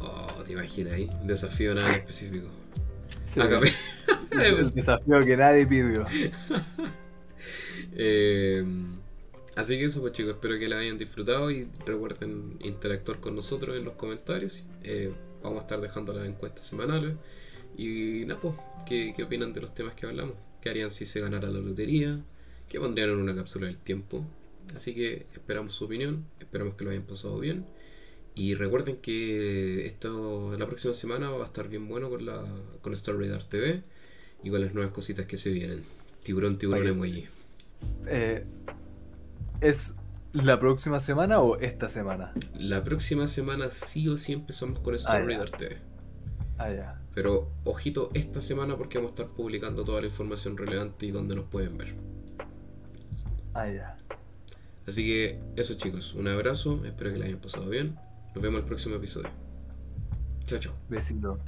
Oh, te imaginas ahí, desafío nada específico. Sí, A capela. el desafío que nadie pidió. Eh, así que eso pues chicos, espero que la hayan disfrutado y recuerden interactuar con nosotros en los comentarios. Eh, vamos a estar dejando las encuestas semanales. Y nada, pues, ¿qué, qué opinan de los temas que hablamos? ¿Qué harían si se ganara la lotería? ¿Qué pondrían en una cápsula del tiempo? Así que esperamos su opinión, esperamos que lo hayan pasado bien. Y recuerden que esto la próxima semana va a estar bien bueno con la con Star Radar TV y con las nuevas cositas que se vienen. Tiburón, tiburón, emoji. Eh, ¿Es la próxima semana o esta semana? La próxima semana sí o sí empezamos con Ah, ya. Radar TV. Ah, ya. Pero ojito esta semana porque vamos a estar publicando toda la información relevante y donde nos pueden ver. Ah, ya. Así que eso chicos, un abrazo, espero que la hayan pasado bien. Nos vemos en el próximo episodio. Chao, chao. Besito.